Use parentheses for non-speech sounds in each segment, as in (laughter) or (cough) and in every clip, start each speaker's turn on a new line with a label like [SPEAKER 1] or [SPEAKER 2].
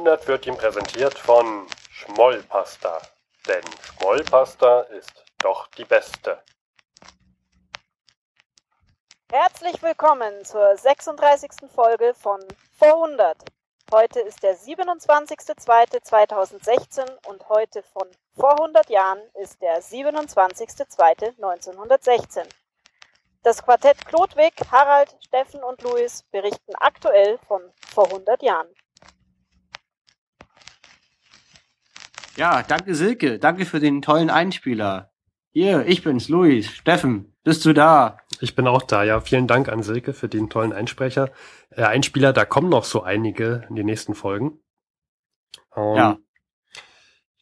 [SPEAKER 1] 100 wird ihm präsentiert von Schmollpasta. Denn Schmollpasta ist doch die beste.
[SPEAKER 2] Herzlich willkommen zur 36. Folge von Vor100. Heute ist der 27.02.2016 und heute von vor 100 Jahren ist der 27.02.1916. Das Quartett Klodwig, Harald, Steffen und Luis berichten aktuell von vor 100 Jahren.
[SPEAKER 3] Ja, danke Silke, danke für den tollen Einspieler. Hier, ich bin's, Luis. Steffen, bist du da?
[SPEAKER 1] Ich bin auch da, ja. Vielen Dank an Silke für den tollen Einsprecher. Äh, Einspieler, da kommen noch so einige in den nächsten Folgen. Ähm,
[SPEAKER 3] Ja.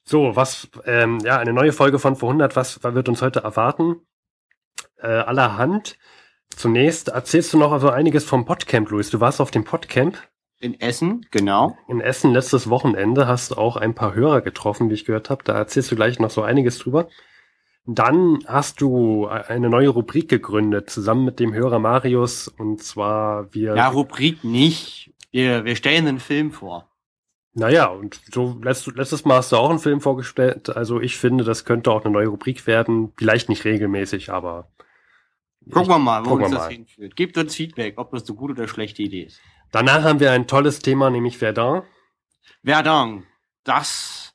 [SPEAKER 1] So, was, ähm, ja, eine neue Folge von vor 100, was, wird uns heute erwarten? Äh, allerhand. Zunächst erzählst du noch also einiges vom Podcamp, Luis. Du warst auf dem Podcamp
[SPEAKER 3] In Essen, genau.
[SPEAKER 1] in Essen letztes Wochenende, hast auch ein paar Hörer getroffen, wie ich gehört habe. Da erzählst du gleich noch so einiges drüber. Dann hast du eine neue Rubrik gegründet, zusammen mit dem Hörer Marius, und zwar wir.
[SPEAKER 3] Ja, Rubrik nicht. Wir, wir stellen einen Film vor.
[SPEAKER 1] Naja, und so letzt, letztes Mal hast du auch einen Film vorgestellt. Also ich finde, das könnte auch eine neue Rubrik werden. Vielleicht nicht regelmäßig, aber.
[SPEAKER 3] Gucken wir mal, wo uns das
[SPEAKER 1] mal.
[SPEAKER 3] hinführt. Gebt uns Feedback, ob das eine gute oder schlechte Idee ist.
[SPEAKER 1] Danach haben wir ein tolles Thema, nämlich Verdun.
[SPEAKER 3] Verdun, das,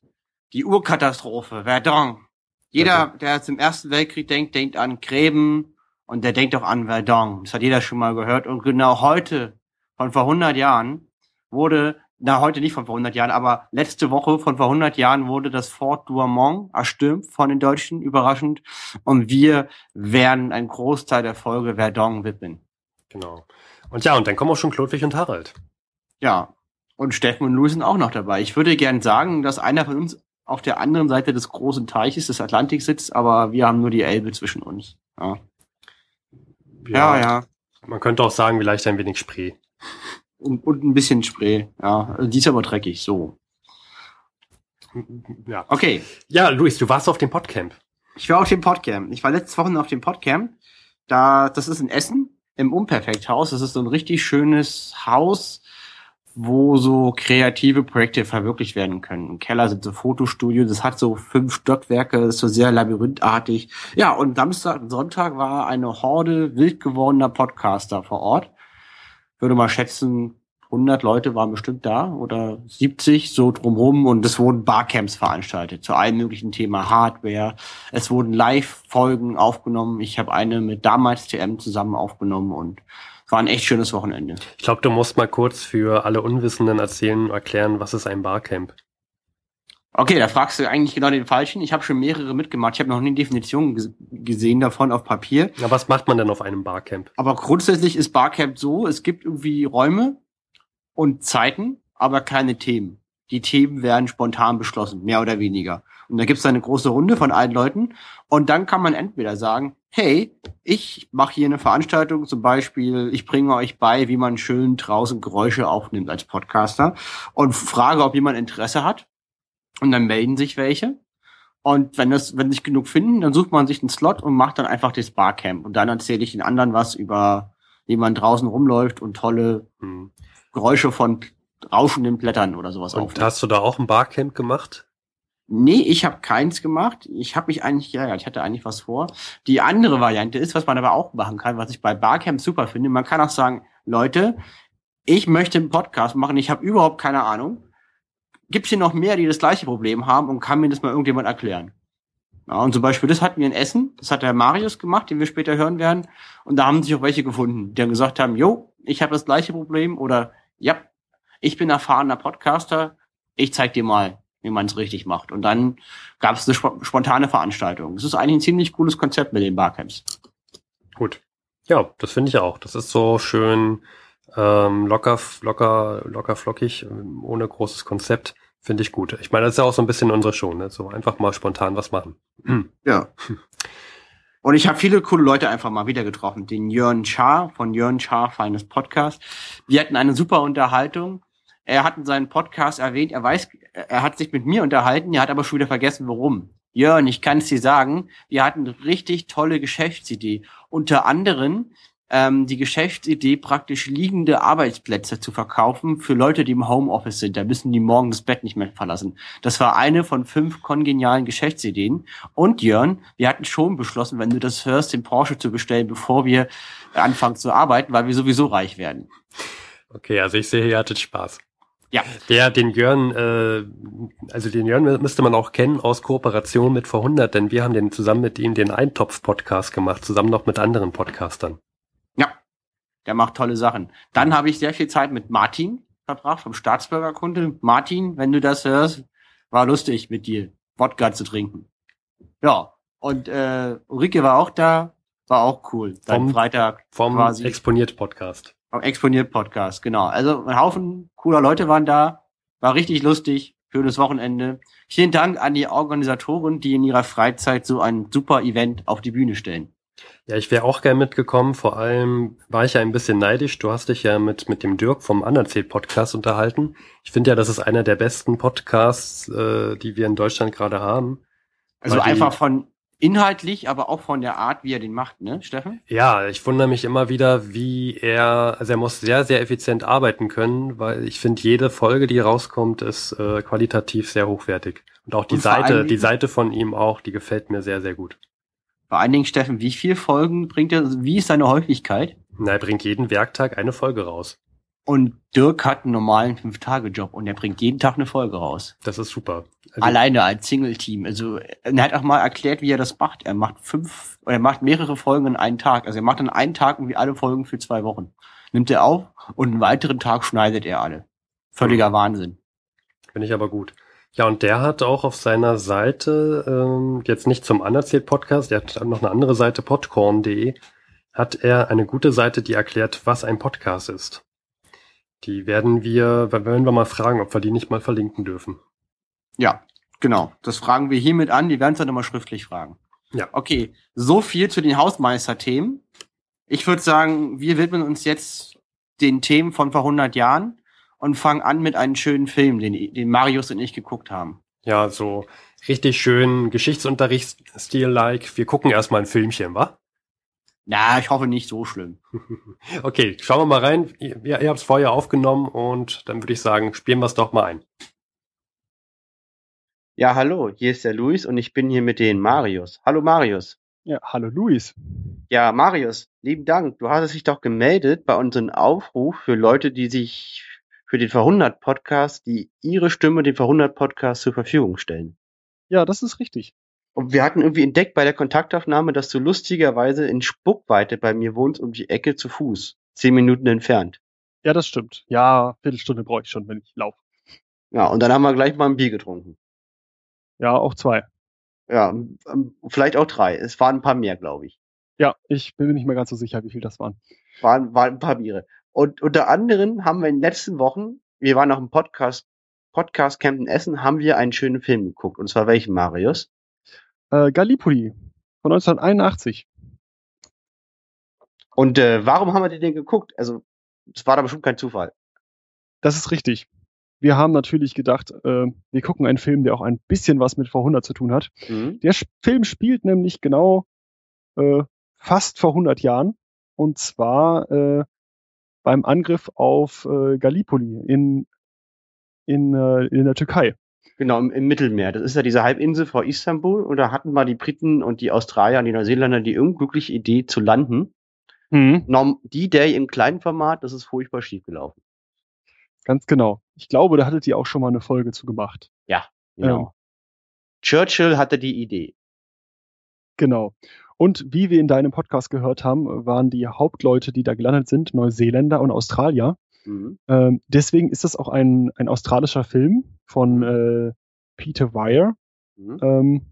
[SPEAKER 3] die Urkatastrophe, Verdun. Jeder,
[SPEAKER 1] Verdun.
[SPEAKER 3] der zum Ersten Weltkrieg denkt, denkt an Gräben und der denkt auch an Verdun. Das hat jeder schon mal gehört. Und genau heute, von vor 100 Jahren, wurde, na heute nicht von vor 100 Jahren, aber letzte Woche von vor 100 Jahren wurde das Fort Douaumont erstürmt von den Deutschen, überraschend. Und wir werden einen Großteil der Folge Verdun widmen.
[SPEAKER 1] Genau. Und ja, und dann kommen auch schon Klodwig und Harald.
[SPEAKER 3] Ja. Und Steffen und Louis sind auch noch dabei. Ich würde gern sagen, dass einer von uns auf der anderen Seite des großen Teiches des Atlantiks sitzt, aber wir haben nur die Elbe zwischen uns. Ja, ja. ja.
[SPEAKER 1] Man könnte auch sagen, vielleicht ein wenig Spree.
[SPEAKER 3] Und, und ein bisschen Spree. Ja, die ist aber dreckig. So.
[SPEAKER 1] Ja.
[SPEAKER 3] Okay.
[SPEAKER 1] Ja, Luis, du warst auf dem Podcamp.
[SPEAKER 3] Ich war auf dem Podcamp. Ich war letzte Woche auf dem Podcamp. Da, das ist in Essen im Unperfekthaus. Das ist so ein richtig schönes Haus, wo so kreative Projekte verwirklicht werden können. Im Keller sind so Fotostudios. Das hat so fünf Stockwerke. Das ist so sehr labyrinthartig. Ja, und Samstag und Sonntag war eine Horde wild gewordener Podcaster vor Ort. Würde mal schätzen, 100 Leute waren bestimmt da oder 70 so drumherum und es wurden Barcamps veranstaltet zu allen möglichen Thema Hardware. Es wurden Live-Folgen aufgenommen. Ich habe eine mit damals TM zusammen aufgenommen und es war ein echt schönes Wochenende.
[SPEAKER 1] Ich glaube, du musst mal kurz für alle Unwissenden erzählen, erklären, was ist ein Barcamp?
[SPEAKER 3] Okay, da fragst du eigentlich genau den Falschen. Ich habe schon mehrere mitgemacht. Ich habe noch nie eine Definition ges- gesehen davon auf Papier.
[SPEAKER 1] Na, was macht man denn auf einem Barcamp?
[SPEAKER 3] Aber grundsätzlich ist Barcamp so, es gibt irgendwie Räume und Zeiten, aber keine Themen. Die Themen werden spontan beschlossen, mehr oder weniger. Und da gibt's dann eine große Runde von allen Leuten und dann kann man entweder sagen, hey, ich mache hier eine Veranstaltung, zum Beispiel, ich bringe euch bei, wie man schön draußen Geräusche aufnimmt als Podcaster und frage, ob jemand Interesse hat. Und dann melden sich welche. Und wenn das, wenn sich genug finden, dann sucht man sich einen Slot und macht dann einfach das Barcamp. Und dann erzähle ich den anderen was über, wie man draußen rumläuft und tolle
[SPEAKER 1] Hm.
[SPEAKER 3] Geräusche von rauschenden Blättern oder sowas
[SPEAKER 1] Und
[SPEAKER 3] aufnimmt.
[SPEAKER 1] hast du da auch ein Barcamp gemacht?
[SPEAKER 3] Nee, ich habe keins gemacht. Ich habe mich eigentlich, ja, ja, ich hatte eigentlich was vor. Die andere Variante ist, was man aber auch machen kann, was ich bei Barcamp super finde. Man kann auch sagen, Leute, ich möchte einen Podcast machen, ich habe überhaupt keine Ahnung. Gibt's hier noch mehr, die das gleiche Problem haben und kann mir das mal irgendjemand erklären? Ja, und zum Beispiel, das hatten wir in Essen, das hat der Marius gemacht, den wir später hören werden. Und da haben sich auch welche gefunden, die dann gesagt haben, jo, ich habe das gleiche Problem oder ja, ich bin erfahrener Podcaster, ich zeig dir mal, wie man es richtig macht. Und dann gab es eine spo- spontane Veranstaltung. Das ist eigentlich ein ziemlich cooles Konzept mit den Barcamps.
[SPEAKER 1] Gut. Ja, das finde ich auch. Das ist so schön ähm, locker, locker, locker flockig, ohne großes Konzept. Finde ich gut. Ich meine, das ist ja auch so ein bisschen unsere Show, ne? So einfach mal spontan was machen. (clears throat)
[SPEAKER 3] Ja. Und ich habe viele coole Leute einfach mal wieder getroffen. Den Jörn Schaar von Jörn Schaar Feines Podcast. Wir hatten eine super Unterhaltung. Er hat in seinem Podcast erwähnt, er weiß, er hat sich mit mir unterhalten, er hat aber schon wieder vergessen, warum. Jörn, ich kann es dir sagen, wir hatten richtig tolle Geschäftsidee. Unter anderem ähm, die Geschäftsidee, praktisch liegende Arbeitsplätze zu verkaufen für Leute, die im Homeoffice sind. Da müssen die morgen das Bett nicht mehr verlassen. Das war eine von fünf kongenialen Geschäftsideen. Und Jörn, wir hatten schon beschlossen, wenn du das hörst, den Porsche zu bestellen, bevor wir anfangen zu arbeiten, weil wir sowieso reich werden.
[SPEAKER 1] Okay, also ich sehe, ihr hattet Spaß.
[SPEAKER 3] Ja.
[SPEAKER 1] Der, den Jörn, äh, also den Jörn müsste man auch kennen aus Kooperation mit Vorhundert, denn wir haben den zusammen mit ihm den Eintopf-Podcast gemacht, zusammen noch mit anderen Podcastern.
[SPEAKER 3] Der macht tolle Sachen. Dann habe ich sehr viel Zeit mit Martin verbracht, vom Staatsbürgerkunde. Martin, wenn du das hörst, war lustig mit dir, Wodka zu trinken. Ja, und äh, Ulrike war auch da, war auch cool. Dann
[SPEAKER 1] Vom-
[SPEAKER 3] Freitag
[SPEAKER 1] Vom
[SPEAKER 3] quasi.
[SPEAKER 1] Exponiert-Podcast.
[SPEAKER 3] Am Exponiert-Podcast, genau. Also ein Haufen cooler Leute waren da. War richtig lustig. Schönes Wochenende. Vielen Dank an die Organisatoren, die in ihrer Freizeit so ein super Event auf die Bühne stellen.
[SPEAKER 1] Ja, ich wäre auch gern mitgekommen. Vor allem war ich ja ein bisschen neidisch. Du hast dich ja mit, mit dem Dirk vom Anerzählt-Podcast unterhalten. Ich finde ja, das ist einer der besten Podcasts, äh, die wir in Deutschland gerade haben.
[SPEAKER 3] Also einfach von inhaltlich, aber auch von der Art, wie er den macht, ne, Steffen?
[SPEAKER 1] Ja, ich wundere mich immer wieder, wie er, also er muss sehr, sehr effizient arbeiten können, weil ich finde, jede Folge, die rauskommt, ist äh, qualitativ sehr hochwertig. Und auch die
[SPEAKER 3] Und
[SPEAKER 1] Seite, die Seite von ihm auch, die gefällt mir sehr, sehr gut.
[SPEAKER 3] Vor allen Dingen, Steffen, wie viel Folgen bringt er, wie ist seine Häufigkeit?
[SPEAKER 1] Na, er bringt jeden Werktag eine Folge raus.
[SPEAKER 3] Und Dirk hat einen normalen Fünf-Tage-Job und er bringt jeden Tag eine Folge raus.
[SPEAKER 1] Das ist super. Also,
[SPEAKER 3] Alleine als Single-Team. Also er hat auch mal erklärt, wie er das macht. Er macht fünf, oder er macht mehrere Folgen in einen Tag. Also er macht an einen Tag irgendwie alle Folgen für zwei Wochen. Nimmt er auf und einen weiteren Tag schneidet er alle. Völliger Wahnsinn.
[SPEAKER 1] Finde ich aber gut. Ja, und der hat auch auf seiner Seite, ähm, jetzt nicht zum Anerzählt-Podcast, der hat noch eine andere Seite, podcorn.de, hat er eine gute Seite, die erklärt, was ein Podcast ist. Die werden wir, werden wir mal fragen, ob wir die nicht mal verlinken dürfen.
[SPEAKER 3] Ja, genau. Das fragen wir hiermit an. Die werden es dann nochmal schriftlich fragen.
[SPEAKER 1] Ja.
[SPEAKER 3] Okay, so viel zu den Hausmeister-Themen. Ich würde sagen, wir widmen uns jetzt den Themen von vor 100 Jahren und fangen an mit einem schönen Film, den, den Marius und ich geguckt haben.
[SPEAKER 1] Ja, so richtig schön Geschichtsunterrichtsstil-like. Wir gucken erstmal ein Filmchen, wa?
[SPEAKER 3] Na, ich hoffe nicht so schlimm. (laughs)
[SPEAKER 1] Okay, schauen wir mal rein. Ihr, ihr habt es vorher aufgenommen und dann würde ich sagen, spielen wir es doch mal ein.
[SPEAKER 4] Ja, hallo, hier ist der Luis und ich bin hier mit den Marius. Hallo Marius.
[SPEAKER 5] Ja, hallo Luis.
[SPEAKER 4] Ja, Marius, lieben Dank. Du hast dich doch gemeldet bei unserem Aufruf für Leute, die sich für den Verhundert Podcast, die ihre Stimme dem Verhundert Podcast zur Verfügung stellen.
[SPEAKER 5] Ja, das ist richtig.
[SPEAKER 4] Und wir hatten irgendwie entdeckt bei der Kontaktaufnahme, dass du lustigerweise in Spuckweite bei mir wohnst, um die Ecke zu Fuß. Zehn Minuten entfernt.
[SPEAKER 5] Ja, das stimmt. Ja, Viertelstunde brauche ich schon, wenn ich laufe.
[SPEAKER 4] Ja, und dann haben wir gleich mal ein Bier getrunken.
[SPEAKER 5] Ja, auch zwei.
[SPEAKER 4] Ja, ähm, vielleicht auch drei. Es waren ein paar mehr, glaube ich.
[SPEAKER 5] Ja, ich bin mir nicht mehr ganz so sicher, wie viel das waren.
[SPEAKER 4] waren, waren ein paar Biere. Und unter anderem haben wir in den letzten Wochen, wir waren noch im Podcast, Podcast Camp in Essen, haben wir einen schönen Film geguckt. Und zwar welchen, Marius?
[SPEAKER 5] Äh, Gallipoli von 1981.
[SPEAKER 4] Und äh, warum haben wir den denn geguckt? Also, es war da bestimmt kein Zufall.
[SPEAKER 5] Das ist richtig. Wir haben natürlich gedacht, äh, wir gucken einen Film, der auch ein bisschen was mit vor 100 zu tun hat.
[SPEAKER 4] Mhm.
[SPEAKER 5] Der Film spielt nämlich genau äh, fast vor 100 Jahren. Und zwar äh, beim Angriff auf äh, Gallipoli in, in, äh, in der Türkei.
[SPEAKER 4] Genau, im, im Mittelmeer. Das ist ja diese Halbinsel vor Istanbul. Und da hatten mal die Briten und die Australier und die Neuseeländer die unglückliche Idee zu landen. Norm die Day im kleinen Format, das ist furchtbar schief gelaufen.
[SPEAKER 5] Ganz genau. Ich glaube, da hattet ihr auch schon mal eine Folge zu gemacht.
[SPEAKER 4] Genau.
[SPEAKER 5] Ähm.
[SPEAKER 4] Churchill hatte die Idee.
[SPEAKER 5] Genau. Und wie wir in deinem Podcast gehört haben, waren die Hauptleute, die da gelandet sind, Neuseeländer und Australier.
[SPEAKER 4] Mhm.
[SPEAKER 5] Ähm, deswegen ist das auch ein, ein australischer Film von äh, Peter Weir.
[SPEAKER 4] Mhm.
[SPEAKER 5] Ähm,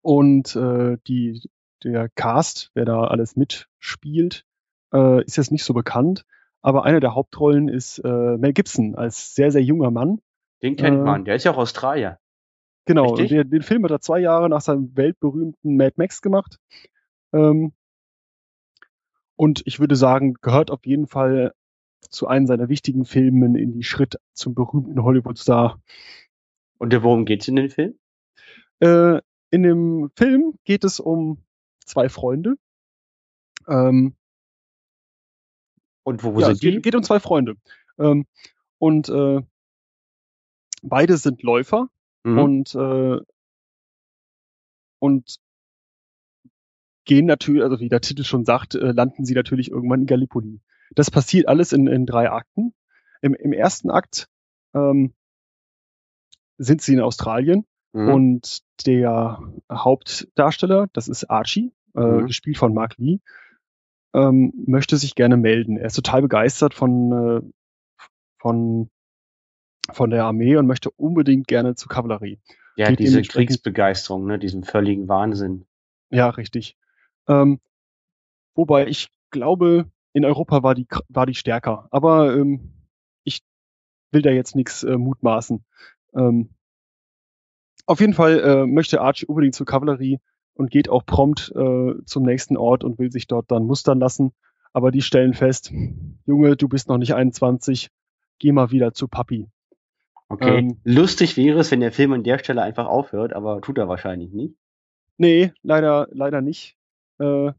[SPEAKER 5] und äh, die, der Cast, wer da alles mitspielt, äh, ist jetzt nicht so bekannt. Aber eine der Hauptrollen ist äh, Mel Gibson als sehr, sehr junger Mann.
[SPEAKER 4] Den kennt
[SPEAKER 5] Äh.
[SPEAKER 4] man. Der ist ja auch Australier.
[SPEAKER 5] Genau,
[SPEAKER 4] Richtig?
[SPEAKER 5] den, Film hat er zwei Jahre nach seinem weltberühmten Mad Max gemacht. Ähm, und ich würde sagen, gehört auf jeden Fall zu einem seiner wichtigen Filmen in die Schritt zum berühmten Hollywood-Star.
[SPEAKER 4] Und worum geht's in dem Film?
[SPEAKER 5] Äh, in dem Film geht es um zwei Freunde. Ähm,
[SPEAKER 3] Und wo,
[SPEAKER 5] ja,
[SPEAKER 3] sind
[SPEAKER 5] es geht,
[SPEAKER 3] die?
[SPEAKER 5] geht um zwei Freunde. Ähm, und äh, beide sind Läufer
[SPEAKER 3] Mhm.
[SPEAKER 5] und äh, und gehen natürlich, also wie der Titel schon sagt, äh, landen sie natürlich irgendwann in Gallipoli. Das passiert alles in, in drei Akten. Im, Im ersten Akt ähm, sind sie in Australien
[SPEAKER 3] Mhm.
[SPEAKER 5] und der Hauptdarsteller, das ist Archie, äh,
[SPEAKER 3] Mhm.
[SPEAKER 5] gespielt von Mark Lee, ähm, möchte sich gerne melden. Er ist total begeistert von, äh, von, von der Armee und möchte unbedingt gerne zur Kavallerie.
[SPEAKER 3] ja,
[SPEAKER 5] geht
[SPEAKER 3] diese Kriegsbegeisterung, ne, diesen völligen Wahnsinn.
[SPEAKER 5] Ja, richtig. Ähm, wobei ich glaube, in Europa war die, war die stärker. Aber ähm, ich will da jetzt nichts äh, mutmaßen. Ähm, auf jeden Fall äh, möchte Archie unbedingt zur Kavallerie und geht auch prompt äh, zum nächsten Ort und will sich dort dann mustern lassen. Aber die stellen fest, Junge, du bist noch nicht 21, geh mal wieder zu Papi.
[SPEAKER 3] Okay.
[SPEAKER 5] Ähm,
[SPEAKER 3] Lustig wäre es, wenn der Film an der Stelle einfach aufhört, aber tut er wahrscheinlich nicht.
[SPEAKER 5] Nee, leider, leider nicht. Äh,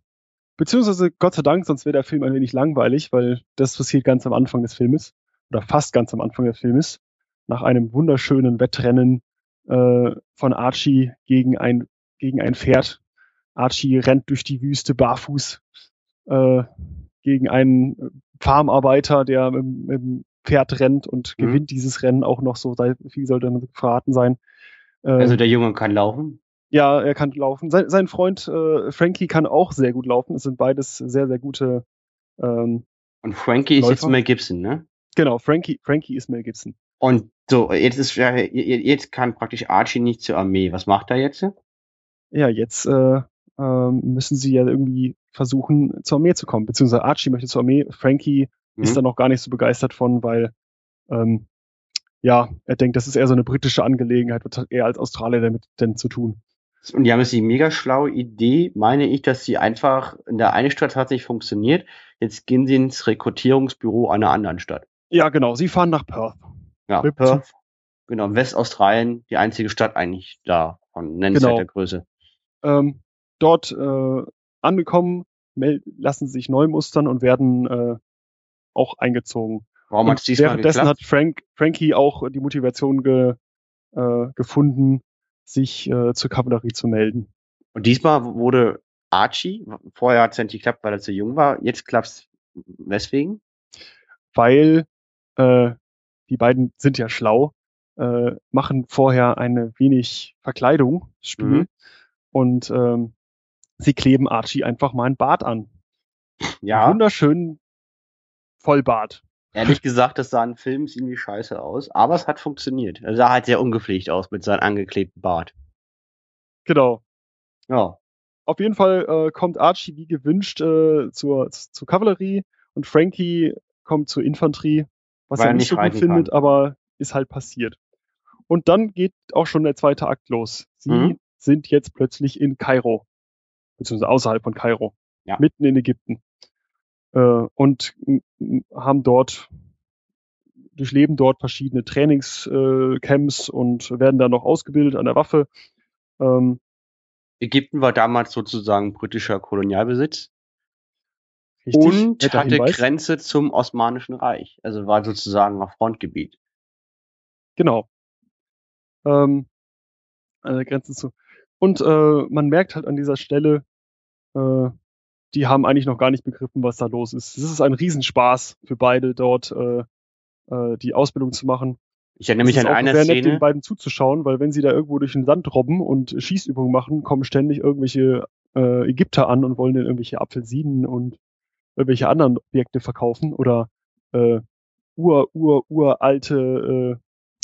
[SPEAKER 5] beziehungsweise Gott sei Dank, sonst wäre der Film ein wenig langweilig, weil das passiert ganz am Anfang des Filmes oder fast ganz am Anfang des Filmes. Nach einem wunderschönen Wettrennen äh, von Archie gegen ein gegen ein Pferd. Archie rennt durch die Wüste barfuß äh, gegen einen Farmarbeiter, der mit dem Pferd rennt und
[SPEAKER 3] Mhm.
[SPEAKER 5] gewinnt dieses Rennen auch noch so, sei- viel sollte dann verraten sein. Äh,
[SPEAKER 3] Also der Junge kann laufen.
[SPEAKER 5] ja, er kann laufen. Sein, sein Freund äh, Frankie kann auch sehr gut laufen. Es sind beides sehr, sehr gute. Ähm,
[SPEAKER 3] Und Frankie ist jetzt
[SPEAKER 5] Läufer.
[SPEAKER 3] Mel Gibson, ne?
[SPEAKER 5] genau, Frankie, Frankie ist Mel Gibson.
[SPEAKER 3] Und so, jetzt ist jetzt kann praktisch Archie nicht zur Armee. Was macht er jetzt?
[SPEAKER 5] Ja, jetzt äh, ähm, müssen sie ja irgendwie versuchen, zur Armee zu kommen. Beziehungsweise Archie möchte zur Armee. Frankie ist
[SPEAKER 3] Mhm.
[SPEAKER 5] da noch gar nicht so begeistert von, weil ähm, ja, er denkt, das ist eher so eine britische Angelegenheit, was hat er als Australier damit denn zu tun?
[SPEAKER 3] Und die haben jetzt die mega schlaue Idee, meine ich, dass sie einfach in der einen Stadt hat nicht funktioniert. Jetzt gehen sie ins Rekrutierungsbüro einer anderen Stadt.
[SPEAKER 5] Ja, genau, sie fahren nach Perth.
[SPEAKER 3] Ja,
[SPEAKER 5] Mit
[SPEAKER 3] Perth. Genau, Westaustralien, die einzige Stadt eigentlich da von nennenswerter
[SPEAKER 5] Genau.
[SPEAKER 3] Größe.
[SPEAKER 5] ähm, dort äh, angekommen, lassen sich neu mustern und werden äh, auch eingezogen.
[SPEAKER 3] Warum hat es
[SPEAKER 5] währenddessen hat Frank, Frankie auch die Motivation ge, äh, gefunden, sich äh, zur Kavallerie zu melden.
[SPEAKER 3] Und diesmal wurde Archie, vorher hat es ja nicht geklappt, weil er zu jung war, jetzt klappt's weswegen?
[SPEAKER 5] Weil äh, die beiden sind ja schlau, äh, machen vorher eine wenig Verkleidung, Spiel,
[SPEAKER 3] Mhm.
[SPEAKER 5] und ähm, sie kleben Archie einfach mal ein Bart an.
[SPEAKER 3] Ja,
[SPEAKER 5] Wunderschönen Vollbart.
[SPEAKER 3] ehrlich gesagt, das sah in Filmen ziemlich scheiße aus, aber es hat funktioniert. Er sah halt sehr ungepflegt aus mit seinem angeklebten Bart.
[SPEAKER 5] Genau.
[SPEAKER 3] Ja,
[SPEAKER 5] Auf jeden Fall äh, kommt Archie wie gewünscht äh, zur, zur Kavallerie und Frankie kommt zur Infanterie, was
[SPEAKER 3] Weil
[SPEAKER 5] er nicht
[SPEAKER 3] nicht
[SPEAKER 5] so gut findet,
[SPEAKER 3] kann.
[SPEAKER 5] aber ist halt passiert. Und dann geht auch schon der zweite Akt los. Sie
[SPEAKER 3] Mhm.
[SPEAKER 5] sind jetzt plötzlich in Kairo, beziehungsweise außerhalb von Kairo,
[SPEAKER 3] Ja.
[SPEAKER 5] mitten in Ägypten. Äh, und m- m- haben dort, durchleben dort verschiedene Trainingscamps äh, und werden dann noch ausgebildet an der Waffe. Ähm,
[SPEAKER 3] Ägypten war damals sozusagen britischer Kolonialbesitz
[SPEAKER 5] richtig,
[SPEAKER 3] und hatte
[SPEAKER 5] Hinweis.
[SPEAKER 3] Grenze zum Osmanischen Reich. Also war sozusagen auf Frontgebiet.
[SPEAKER 5] Genau. Ähm, an der Grenze zu. Und äh, man merkt halt an dieser Stelle, äh, die haben eigentlich noch gar nicht begriffen, was da los ist. Es ist ein Riesenspaß für beide dort äh, äh, die Ausbildung zu machen.
[SPEAKER 3] Ich erinnere mich an eine
[SPEAKER 5] sehr nett,
[SPEAKER 3] Szene.
[SPEAKER 5] den beiden zuzuschauen, weil wenn sie da irgendwo durch den Sand robben und Schießübungen machen, kommen ständig irgendwelche äh, Ägypter an und wollen dann irgendwelche Apfelsinen und irgendwelche anderen Objekte verkaufen oder äh, ur, ur, uralte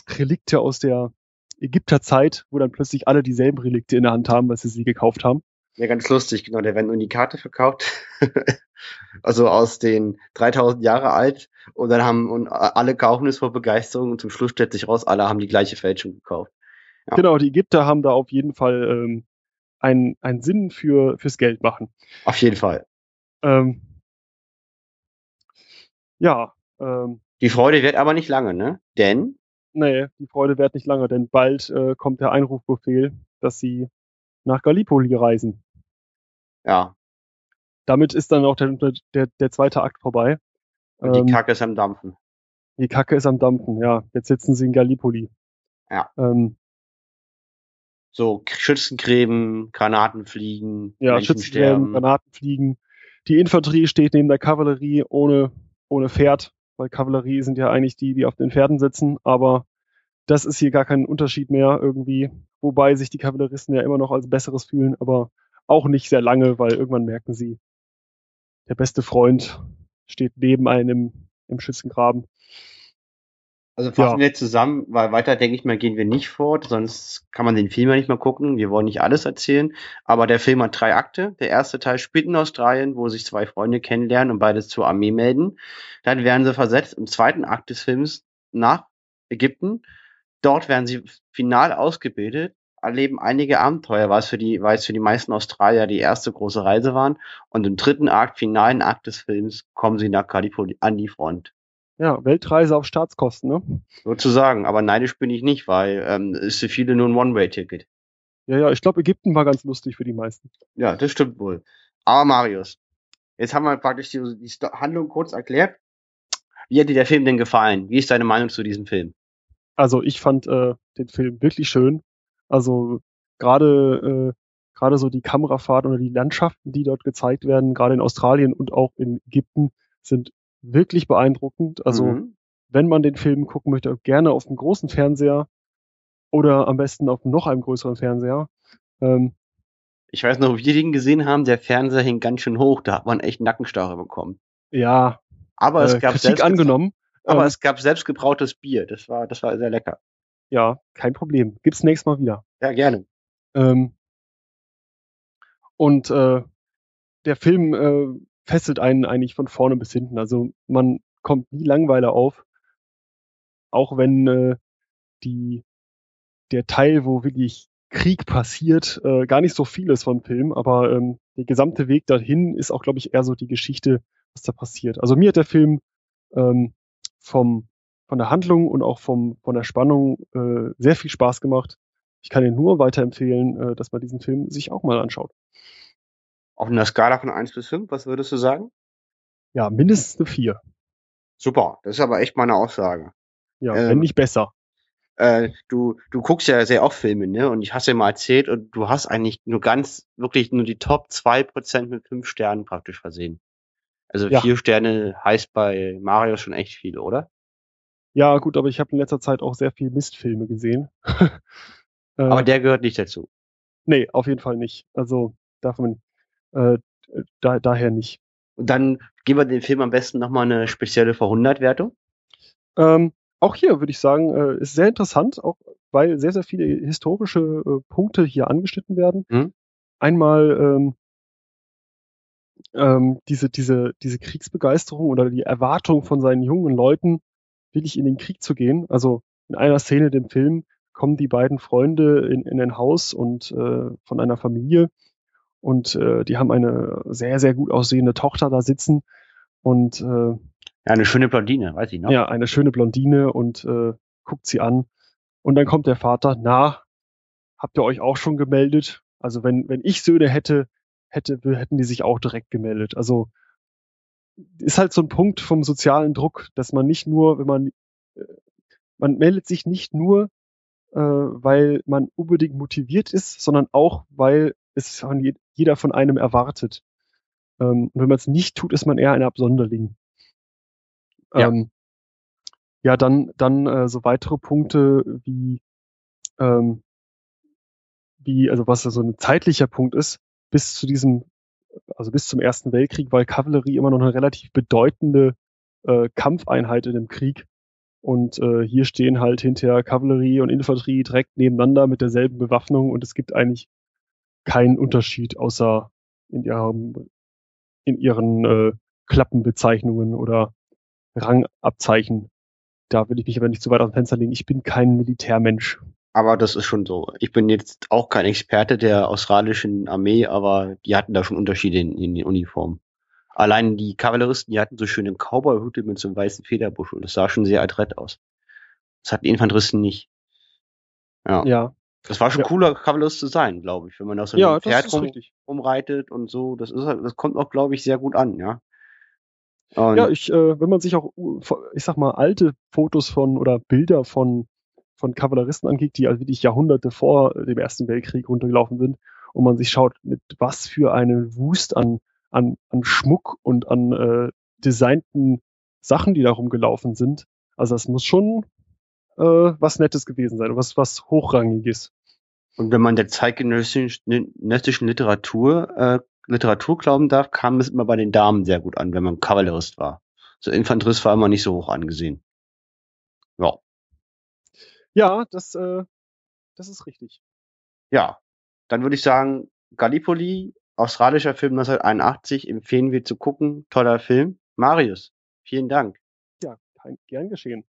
[SPEAKER 5] äh, Relikte aus der Ägypterzeit, wo dann plötzlich alle dieselben Relikte in der Hand haben, weil sie sie gekauft haben.
[SPEAKER 3] Ja, ganz lustig, genau. Der werden Unikate verkauft. (laughs) also aus den 3000 Jahre alt. Und dann haben und alle kaufen es vor Begeisterung. Und zum Schluss stellt sich raus, alle haben die gleiche Fälschung gekauft. Ja.
[SPEAKER 5] Genau, die Ägypter haben da auf jeden Fall ähm, einen, einen Sinn für fürs Geld machen.
[SPEAKER 3] Auf jeden Fall.
[SPEAKER 5] Ähm, ja, ähm,
[SPEAKER 3] Die Freude wird aber nicht lange, ne? Denn,
[SPEAKER 5] nee, die Freude währt nicht lange, denn bald äh, kommt der Einrufbefehl, dass sie nach Gallipoli reisen.
[SPEAKER 3] ja,
[SPEAKER 5] Damit ist dann auch der, der, der zweite Akt vorbei.
[SPEAKER 3] Und die
[SPEAKER 5] Ähm,
[SPEAKER 3] Kacke ist am Dampfen.
[SPEAKER 5] Die Kacke ist am Dampfen, ja. Jetzt sitzen sie in Gallipoli.
[SPEAKER 3] Ja.
[SPEAKER 5] Ähm,
[SPEAKER 3] So, Schützengräben, Granaten fliegen,
[SPEAKER 5] ja,
[SPEAKER 3] Menschen
[SPEAKER 5] Schützengräben,
[SPEAKER 3] sterben.
[SPEAKER 5] Granaten fliegen. Die Infanterie steht neben der Kavallerie ohne, ohne Pferd, weil Kavallerie sind ja eigentlich die, die auf den Pferden sitzen, aber das ist hier gar kein Unterschied mehr irgendwie, wobei sich die Kavalleristen ja immer noch als Besseres fühlen, aber auch nicht sehr lange, weil irgendwann merken sie, der beste Freund steht neben einem im Schützengraben.
[SPEAKER 3] Also fassen
[SPEAKER 5] Ja.
[SPEAKER 3] wir zusammen, weil weiter denke ich mal, gehen wir nicht fort, sonst kann man den Film ja nicht mal gucken. Wir wollen nicht alles erzählen. Aber der Film hat drei Akte. Der erste Teil spielt in Australien, wo sich zwei Freunde kennenlernen und beides zur Armee melden. Dann werden sie versetzt im zweiten Akt des Films nach Ägypten. Dort werden sie final ausgebildet, erleben einige Abenteuer, weil es für die, weil es für die meisten Australier die erste große Reise waren. Und im dritten Akt, finalen Akt des Films, kommen sie nach Kalifornien an die Front.
[SPEAKER 5] Ja, Weltreise auf Staatskosten, ne?
[SPEAKER 3] Sozusagen, aber neidisch bin ich nicht, weil ähm, ist für viele nur ein One-Way-Ticket.
[SPEAKER 5] Ja, ja, ich glaube, Ägypten war ganz lustig für die meisten.
[SPEAKER 3] Ja, das stimmt wohl. Aber Marius, jetzt haben wir praktisch die, die Handlung kurz erklärt. Wie hat dir der Film denn gefallen? Wie ist deine Meinung zu diesem Film?
[SPEAKER 5] Also ich fand äh, den Film wirklich schön. Also gerade äh, gerade so die Kamerafahrt oder die Landschaften, die dort gezeigt werden, gerade in Australien und auch in Ägypten, sind wirklich beeindruckend. Also
[SPEAKER 3] Mhm.
[SPEAKER 5] wenn man den Film gucken möchte, gerne auf dem großen Fernseher oder am besten auf noch einem größeren Fernseher. Ähm,
[SPEAKER 3] ich weiß noch, wie wir den gesehen haben, der Fernseher hing ganz schön hoch, da hat man echt Nackenstarre bekommen.
[SPEAKER 5] ja,
[SPEAKER 3] Aber es
[SPEAKER 5] äh,
[SPEAKER 3] gab
[SPEAKER 5] Kritik angenommen.
[SPEAKER 3] Aber
[SPEAKER 5] Ähm,
[SPEAKER 3] es gab selbstgebrautes Bier. Das war, das war sehr lecker.
[SPEAKER 5] ja, kein Problem. Gibt's nächstes Mal wieder.
[SPEAKER 3] Ja, gerne.
[SPEAKER 5] Ähm, und äh, der Film äh, fesselt einen eigentlich von vorne bis hinten. Also man kommt nie Langweile auf, auch wenn äh, die der Teil, wo wirklich Krieg passiert, äh, gar nicht so viel ist vom Film, aber ähm, der gesamte Weg dahin ist auch, glaube ich, eher so die Geschichte, was da passiert. Also mir hat der Film ähm, vom von der Handlung und auch vom von der Spannung äh, sehr viel Spaß gemacht. Ich kann Ihnen nur weiterempfehlen, äh, dass man diesen Film sich auch mal anschaut.
[SPEAKER 3] Auf einer Skala von 1 bis 5, was würdest du sagen?
[SPEAKER 5] Ja, mindestens eine vier.
[SPEAKER 3] Super, das ist aber echt meine Aussage.
[SPEAKER 5] Ja,
[SPEAKER 3] Ähm,
[SPEAKER 5] wenn nicht besser.
[SPEAKER 3] äh, du, du guckst ja sehr oft Filme, ne? Und ich hast ja mal erzählt und du hast eigentlich nur ganz, wirklich nur die Top 2% mit fünf Sternen praktisch versehen. Also
[SPEAKER 5] Ja.
[SPEAKER 3] vier Sterne heißt bei Mario schon echt viel, oder?
[SPEAKER 5] Ja, gut, aber ich habe in letzter Zeit auch sehr viel Mistfilme gesehen. (laughs) äh,
[SPEAKER 3] Aber der gehört nicht dazu.
[SPEAKER 5] nee, auf jeden Fall nicht. Also davon äh, da, daher nicht.
[SPEAKER 3] Und dann geben wir dem Film am besten nochmal eine spezielle Vor-100-Wertung.
[SPEAKER 5] Ähm, auch hier würde ich sagen, äh, ist sehr interessant, auch weil sehr, sehr viele historische äh, Punkte hier angeschnitten werden.
[SPEAKER 3] Mhm.
[SPEAKER 5] Einmal ähm, ähm, diese, diese, diese Kriegsbegeisterung oder die Erwartung von seinen jungen Leuten, wirklich in den Krieg zu gehen. Also in einer Szene dem Film kommen die beiden Freunde in, in ein Haus und äh, von einer Familie und äh, die haben eine sehr, sehr gut aussehende Tochter da sitzen und äh,
[SPEAKER 3] Ja, eine schöne Blondine, weiß ich noch.
[SPEAKER 5] ja, eine schöne Blondine und äh, guckt sie an. Und dann kommt der Vater, na, habt ihr euch auch schon gemeldet? Also wenn, wenn ich Söhne hätte, hätte, hätten die sich auch direkt gemeldet. Also ist halt so ein Punkt vom sozialen Druck, dass man nicht nur, wenn man, äh, man meldet sich nicht nur, äh, weil man unbedingt motiviert ist, sondern auch, weil es von je, jeder von einem erwartet. Ähm, und wenn man es nicht tut, ist man eher ein Absonderling.
[SPEAKER 3] Ja.
[SPEAKER 5] Ähm, ja, dann, dann äh, so weitere Punkte wie, ähm, wie, also was so ein zeitlicher Punkt ist, bis zu diesem, also bis zum Ersten Weltkrieg, weil Kavallerie immer noch eine relativ bedeutende äh, Kampfeinheit in dem Krieg. Und äh, hier stehen halt hinterher Kavallerie und Infanterie direkt nebeneinander mit derselben Bewaffnung und es gibt eigentlich keinen Unterschied, außer in ihrem, in ihren äh, Klappenbezeichnungen oder Rangabzeichen. Da will ich mich aber nicht zu weit aus dem Fenster legen. Ich bin kein Militärmensch.
[SPEAKER 3] Aber das ist schon so. Ich bin jetzt auch kein Experte der australischen Armee, aber die hatten da schon Unterschiede in, in den Uniformen. Allein die Kavalleristen, die hatten so schöne Cowboy-Hüte mit so einem weißen Federbusch und das sah schon sehr adrett aus. Das hatten die Infanteristen nicht. Ja.
[SPEAKER 5] Ja,
[SPEAKER 3] Das war schon
[SPEAKER 5] Ja.
[SPEAKER 3] cooler, Kavallerist zu sein, glaube ich. Wenn man auf so einem
[SPEAKER 5] ja,
[SPEAKER 3] Pferd rum,
[SPEAKER 5] richtig.
[SPEAKER 3] rumreitet und so. Das ist halt, das kommt auch, glaube ich, sehr gut an, ja.
[SPEAKER 5] Und ja, ich, äh, wenn man sich auch, ich sag mal, alte Fotos von oder Bilder von, von Kavalleristen angeht, die also wirklich Jahrhunderte vor dem Ersten Weltkrieg runtergelaufen sind, und man sich schaut, mit was für eine Wust an, an, an Schmuck und an äh, designten Sachen, die da rumgelaufen sind. Also das muss schon äh, was Nettes gewesen sein, was, was Hochrangiges.
[SPEAKER 4] Und wenn man der zeitgenössischen Literatur, äh, Literatur glauben darf, kam es immer bei den Damen sehr gut an, wenn man Kavallerist war. So Infanterist war immer nicht so hoch angesehen.
[SPEAKER 5] Ja. Ja, das, äh, das ist richtig.
[SPEAKER 4] Ja, dann würde ich sagen, Gallipoli, australischer Film 1981, empfehlen wir zu gucken. Toller Film. Marius, vielen Dank.
[SPEAKER 5] Ja, gern geschehen.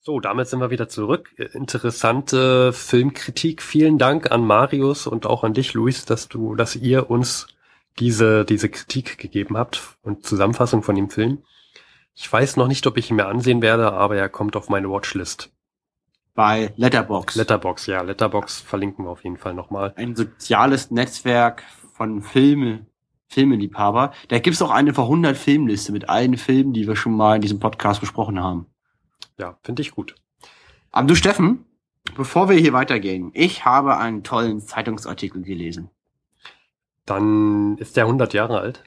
[SPEAKER 1] So, damit sind wir wieder zurück. Interessante Filmkritik. Vielen Dank an Marius und auch an dich, Luis, dass du, dass ihr uns diese, diese Kritik gegeben habt und Zusammenfassung von dem Film. Ich weiß noch nicht, ob ich ihn mir ansehen werde, aber er kommt auf meine Watchlist.
[SPEAKER 3] Bei Letterbox.
[SPEAKER 1] Letterbox, ja. Letterbox verlinken wir auf jeden Fall nochmal.
[SPEAKER 3] Ein soziales Netzwerk von Filme, Filmeliebhaber. Da gibt's auch eine vor 100 Filmliste mit allen Filmen, die wir schon mal in diesem Podcast besprochen haben.
[SPEAKER 1] Ja, finde ich gut.
[SPEAKER 3] Aber du, Steffen, bevor wir hier weitergehen, ich habe einen tollen Zeitungsartikel gelesen.
[SPEAKER 1] Dann ist der 100 Jahre alt?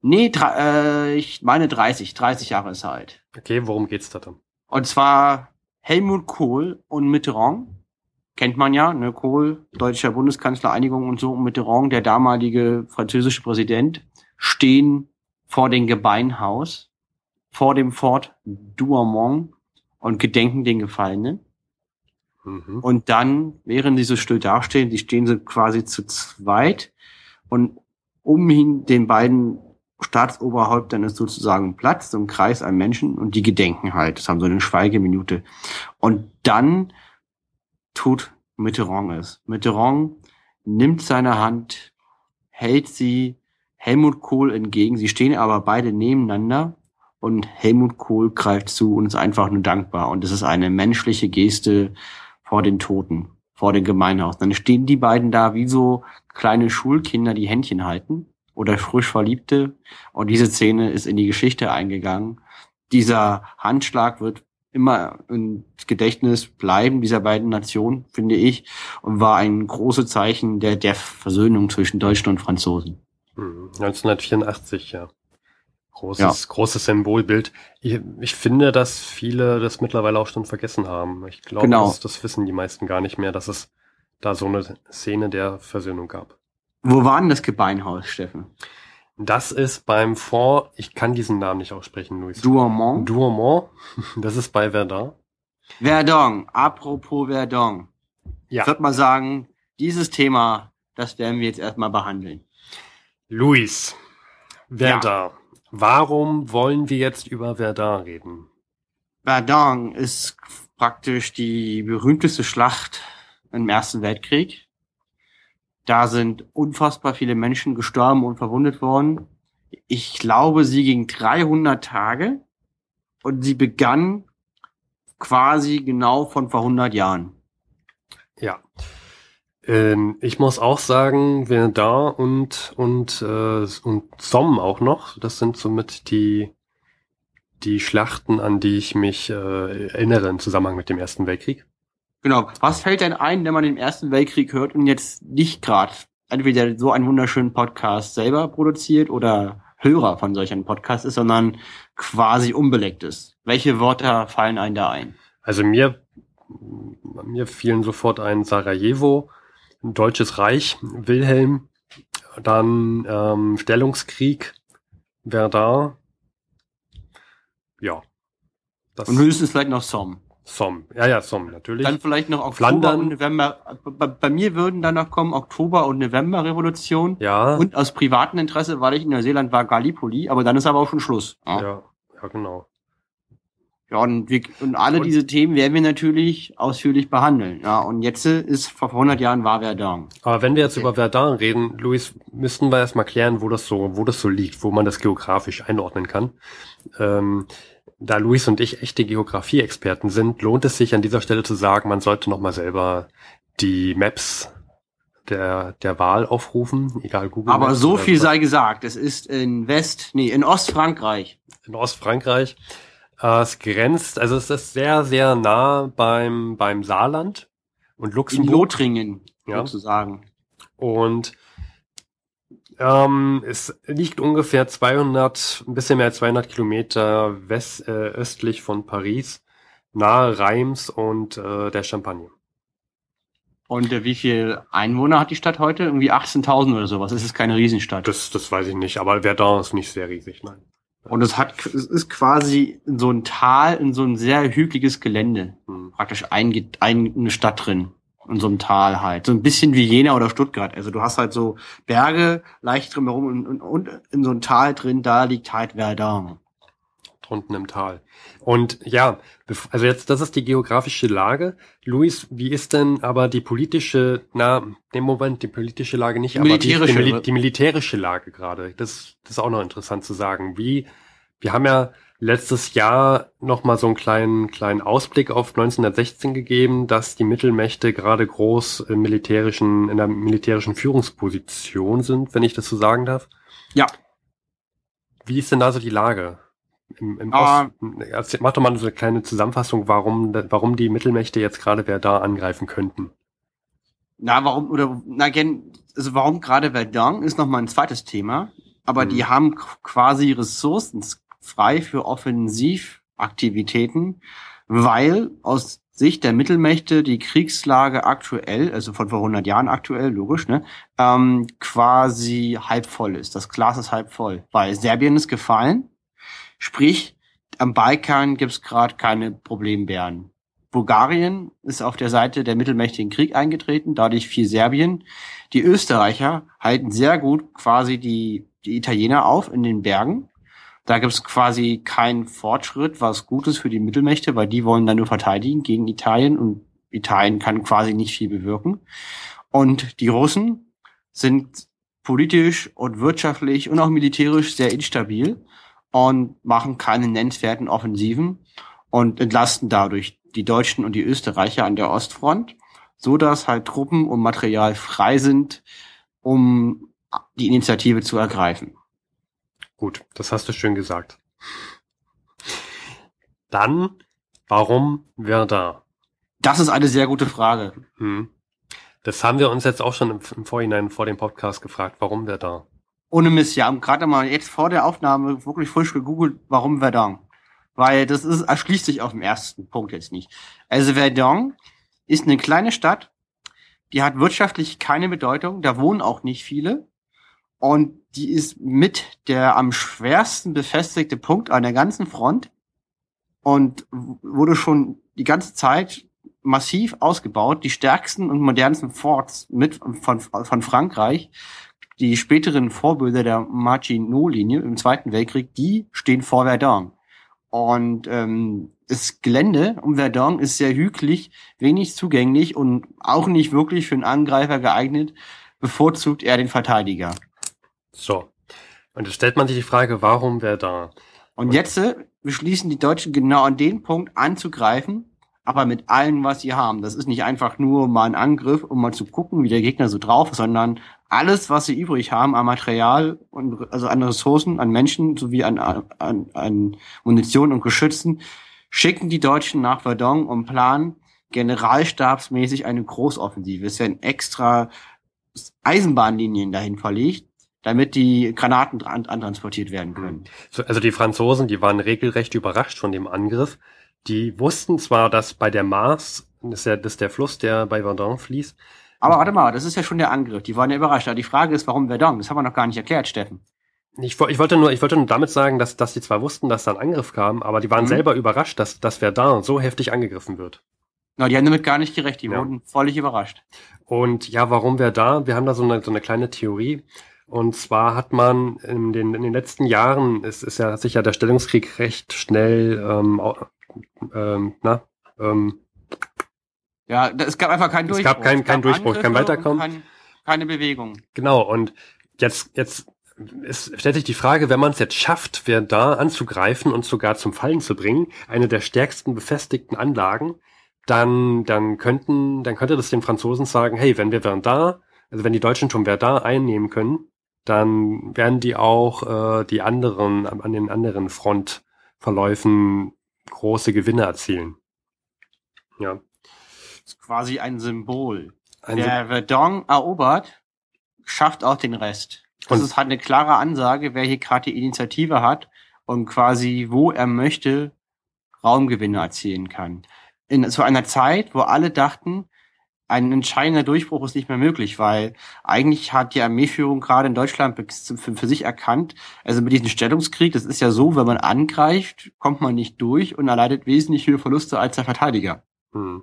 [SPEAKER 3] Nee, äh, ich meine 30, 30 Jahre ist er alt.
[SPEAKER 1] Okay, worum geht's da dann?
[SPEAKER 3] Und zwar Helmut Kohl und Mitterrand. Kennt man ja, ne, Kohl, deutscher Bundeskanzler, Einigung und so, und Mitterrand, der damalige französische Präsident, stehen vor dem Gebeinhaus, vor dem Fort Douaumont und gedenken den Gefallenen. Mhm. Und dann, während die so still dastehen, die stehen so quasi zu zweit und um ihn, den beiden Staatsoberhäuptern ist sozusagen Platz, so ein Kreis an Menschen und die gedenken halt. Das haben so eine Schweigeminute. Und dann tut Mitterrand es. Mitterrand nimmt seine Hand, hält sie Helmut Kohl entgegen. Sie stehen aber beide nebeneinander und Helmut Kohl greift zu und ist einfach nur dankbar. Und es ist eine menschliche Geste vor den Toten, vor dem Gemeinhaus. Dann stehen die beiden da wie so kleine Schulkinder, die Händchen halten oder frisch Verliebte. Und diese Szene ist in die Geschichte eingegangen. Dieser Handschlag wird immer im Gedächtnis bleiben dieser beiden Nationen, finde ich, und war ein großes Zeichen der, der Versöhnung zwischen Deutschen und Franzosen.
[SPEAKER 1] 1984, hm, ja. Großes, ja. großes Symbolbild. Ich, ich, finde, dass viele das mittlerweile auch schon vergessen haben. Ich glaube, genau. das, das wissen die meisten gar nicht mehr, dass es da so eine Szene der Versöhnung gab.
[SPEAKER 3] Wo war denn das Gebeinhaus, Steffen?
[SPEAKER 1] Das ist beim Fond, ich kann diesen Namen nicht aussprechen, Luis.
[SPEAKER 3] Douaumont?
[SPEAKER 1] Douaumont, das ist bei Verdun.
[SPEAKER 3] Verdun, apropos Verdun. Ja. Ich würde mal sagen, dieses Thema, das werden wir jetzt erstmal behandeln.
[SPEAKER 1] Luis, Verdun. Ja. Warum wollen wir jetzt über Verdun reden?
[SPEAKER 3] Verdun ist praktisch die berühmteste Schlacht im Ersten Weltkrieg. Da sind unfassbar viele Menschen gestorben und verwundet worden. Ich glaube, sie ging 300 Tage und sie begann quasi genau von vor 100 Jahren.
[SPEAKER 1] Ja. Ähm, ich muss auch sagen, Verdun und und äh, und Somme auch noch. Das sind somit die die Schlachten, an die ich mich äh, erinnere im Zusammenhang mit dem Ersten Weltkrieg.
[SPEAKER 3] Genau. Was fällt denn ein, wenn man den Ersten Weltkrieg hört und jetzt nicht gerade entweder so einen wunderschönen Podcast selber produziert oder Hörer von solchen Podcasts ist, sondern quasi unbeleckt ist? Welche Wörter fallen einem da ein?
[SPEAKER 1] Also mir mir fielen sofort ein Sarajevo, Deutsches Reich, Wilhelm, dann ähm, Stellungskrieg, Verdun. Ja.
[SPEAKER 3] Das Und höchstens vielleicht noch Somme.
[SPEAKER 1] Somme, ja, ja, Somme, natürlich.
[SPEAKER 3] Dann vielleicht noch Oktober Flandern. und November. Bei, bei, mir würden dann noch kommen Oktober- und November-Revolution.
[SPEAKER 1] Ja.
[SPEAKER 3] Und aus privatem Interesse, weil ich in Neuseeland war, Gallipoli, aber dann ist aber auch schon Schluss.
[SPEAKER 1] Ja, ja, ja genau.
[SPEAKER 3] Ja, und, wir, und alle und, diese Themen werden wir natürlich ausführlich behandeln. Ja, und jetzt ist vor 100 Jahren war Verdun.
[SPEAKER 1] Aber wenn wir jetzt über Verdun reden, Luis, müssten wir erstmal klären, wo das so, wo das so liegt, wo man das geografisch einordnen kann. Ähm, da Luis und ich echte Geografie-Experten sind, lohnt es sich an dieser Stelle zu sagen, man sollte nochmal selber die Maps der, der Wahl aufrufen, egal Google.
[SPEAKER 3] Aber so viel was. sei gesagt, es ist in West, nee, in Ostfrankreich.
[SPEAKER 1] In Ostfrankreich. Äh, es grenzt, also es ist sehr, sehr nah beim, beim Saarland und Luxemburg.
[SPEAKER 3] In Lothringen, ja. sozusagen.
[SPEAKER 1] Und ähm, es liegt ungefähr 200, ein bisschen mehr als 200 Kilometer west, äh, östlich von Paris, nahe Reims und äh, der Champagne.
[SPEAKER 3] Und äh, wie viel Einwohner hat die Stadt heute? Irgendwie 18.000 oder sowas. Es ist keine Riesenstadt.
[SPEAKER 1] Das, das weiß ich nicht, aber Verdun ist nicht sehr riesig, nein.
[SPEAKER 3] Und es hat, es ist quasi so ein Tal, in so ein sehr hügeliges Gelände. Hm. Praktisch ein, eine Stadt drin in so einem Tal halt. So ein bisschen wie Jena oder Stuttgart. Also du hast halt so Berge leicht drumherum und, und, und in so einem Tal drin, da liegt halt Verdun.
[SPEAKER 1] Drunten im Tal. Und ja, also jetzt, das ist die geografische Lage. Luis, wie ist denn aber die politische, na, im Moment die politische Lage nicht, aber die, die, die militärische Lage gerade? Das, das ist auch noch interessant zu sagen. Wie, wir haben ja letztes Jahr noch mal so einen kleinen kleinen Ausblick auf 1916 gegeben, dass die Mittelmächte gerade groß im militärischen in der militärischen Führungsposition sind, wenn ich das so sagen darf.
[SPEAKER 3] Ja.
[SPEAKER 1] Wie ist denn da so die Lage? Im, im uh, Osten, mach doch mal so eine kleine Zusammenfassung, warum warum die Mittelmächte jetzt gerade wer da angreifen könnten.
[SPEAKER 3] Na, warum oder na also warum gerade Verdun ist noch mal ein zweites Thema, aber hm. die haben quasi Ressourcen frei für Offensivaktivitäten, weil aus Sicht der Mittelmächte die Kriegslage aktuell, also von vor 100 Jahren aktuell, logisch, ne, ähm, quasi halb voll ist. Das Glas ist halb voll, weil Serbien ist gefallen, sprich am Balkan gibt's gerade keine Problembären. Bulgarien ist auf der Seite der mittelmächtigen Krieg eingetreten, dadurch fiel Serbien. Die Österreicher halten sehr gut quasi die, die Italiener auf in den Bergen da gibt es quasi keinen Fortschritt, was Gutes für die Mittelmächte, weil die wollen dann nur verteidigen gegen Italien und Italien kann quasi nicht viel bewirken. Und die Russen sind politisch und wirtschaftlich und auch militärisch sehr instabil und machen keine nennenswerten Offensiven und entlasten dadurch die Deutschen und die Österreicher an der Ostfront, so dass halt Truppen und Material frei sind, um die Initiative zu ergreifen.
[SPEAKER 1] Gut, das hast du schön gesagt. Dann, warum da?
[SPEAKER 3] Das ist eine sehr gute Frage.
[SPEAKER 1] Hm. Das haben wir uns jetzt auch schon im, im Vorhinein vor dem Podcast gefragt. Warum da?
[SPEAKER 3] Ohne Mist, ja. Gerade mal jetzt vor der Aufnahme wirklich frisch gegoogelt, warum Verdun. Weil das ist, erschließt sich auf dem ersten Punkt jetzt nicht. Also Verdun ist eine kleine Stadt, die hat wirtschaftlich keine Bedeutung, da wohnen auch nicht viele. Und die ist mit der am schwersten befestigte Punkt an der ganzen Front und wurde schon die ganze Zeit massiv ausgebaut. Die stärksten und modernsten Forts mit von, von Frankreich, die späteren Vorbilder der Maginot-Linie im Zweiten Weltkrieg, die stehen vor Verdun. Und ähm, das Gelände um Verdun ist sehr hügelig, wenig zugänglich und auch nicht wirklich für einen Angreifer geeignet, bevorzugt er den Verteidiger.
[SPEAKER 1] So. Und jetzt stellt man sich die Frage, warum wer da?
[SPEAKER 3] Und jetzt äh, beschließen die Deutschen genau an den Punkt anzugreifen, aber mit allem, was sie haben. Das ist nicht einfach nur mal ein Angriff, um mal zu gucken, wie der Gegner so drauf ist, sondern alles, was sie übrig haben an Material und also an Ressourcen, an Menschen sowie an, an, an Munition und Geschützen, schicken die Deutschen nach Verdun und planen generalstabsmäßig eine Großoffensive. Es werden extra Eisenbahnlinien dahin verlegt, damit die Granaten antransportiert werden können.
[SPEAKER 1] Also die Franzosen, die waren regelrecht überrascht von dem Angriff. Die wussten zwar, dass bei der Mars, das ist, ja, das ist der Fluss, der bei Verdun fließt.
[SPEAKER 3] Aber warte mal, das ist ja schon der Angriff. Die waren ja überrascht. Aber die Frage ist, warum Verdun? Das haben wir noch gar nicht erklärt, Steffen.
[SPEAKER 1] Ich, ich, wollte nur, ich wollte nur damit sagen, dass, dass die zwar wussten, dass da ein Angriff kam, aber die waren mhm. selber überrascht, dass, dass Verdun so heftig angegriffen wird.
[SPEAKER 3] Na, die haben damit gar nicht gerecht. Die ja. wurden völlig überrascht.
[SPEAKER 1] Und ja, warum Verdun? Wir haben da so eine, so eine kleine Theorie. Und zwar hat man in den, in den letzten Jahren, es ist ja, hat sich ja der Stellungskrieg recht schnell, ähm, ähm, na, ähm,
[SPEAKER 3] ja, es gab einfach keinen
[SPEAKER 1] Durchbruch. Es gab keinen kein Durchbruch, kein Weiterkommen. Kein,
[SPEAKER 3] keine Bewegung.
[SPEAKER 1] Genau, und jetzt, jetzt es stellt sich die Frage, wenn man es jetzt schafft, wer da anzugreifen und sogar zum Fallen zu bringen, eine der stärksten befestigten Anlagen, dann, dann könnten, dann könnte das den Franzosen sagen, hey, wenn wir wären da also wenn die Deutschen schon Verdun einnehmen können, dann werden die auch äh, die anderen, an den anderen Frontverläufen große Gewinne erzielen. Ja.
[SPEAKER 3] Das ist quasi ein Symbol. Ein Wer Verdun erobert, schafft auch den Rest. Das und ist halt eine klare Ansage, wer hier gerade die Initiative hat und quasi, wo er möchte, Raumgewinne erzielen kann. In so einer Zeit, wo alle dachten, ein entscheidender Durchbruch ist nicht mehr möglich, weil eigentlich hat die Armeeführung gerade in Deutschland für, sich erkannt, also mit diesem Stellungskrieg, das ist ja so, wenn man angreift, kommt man nicht durch und erleidet wesentlich höhere Verluste als der Verteidiger. Hm.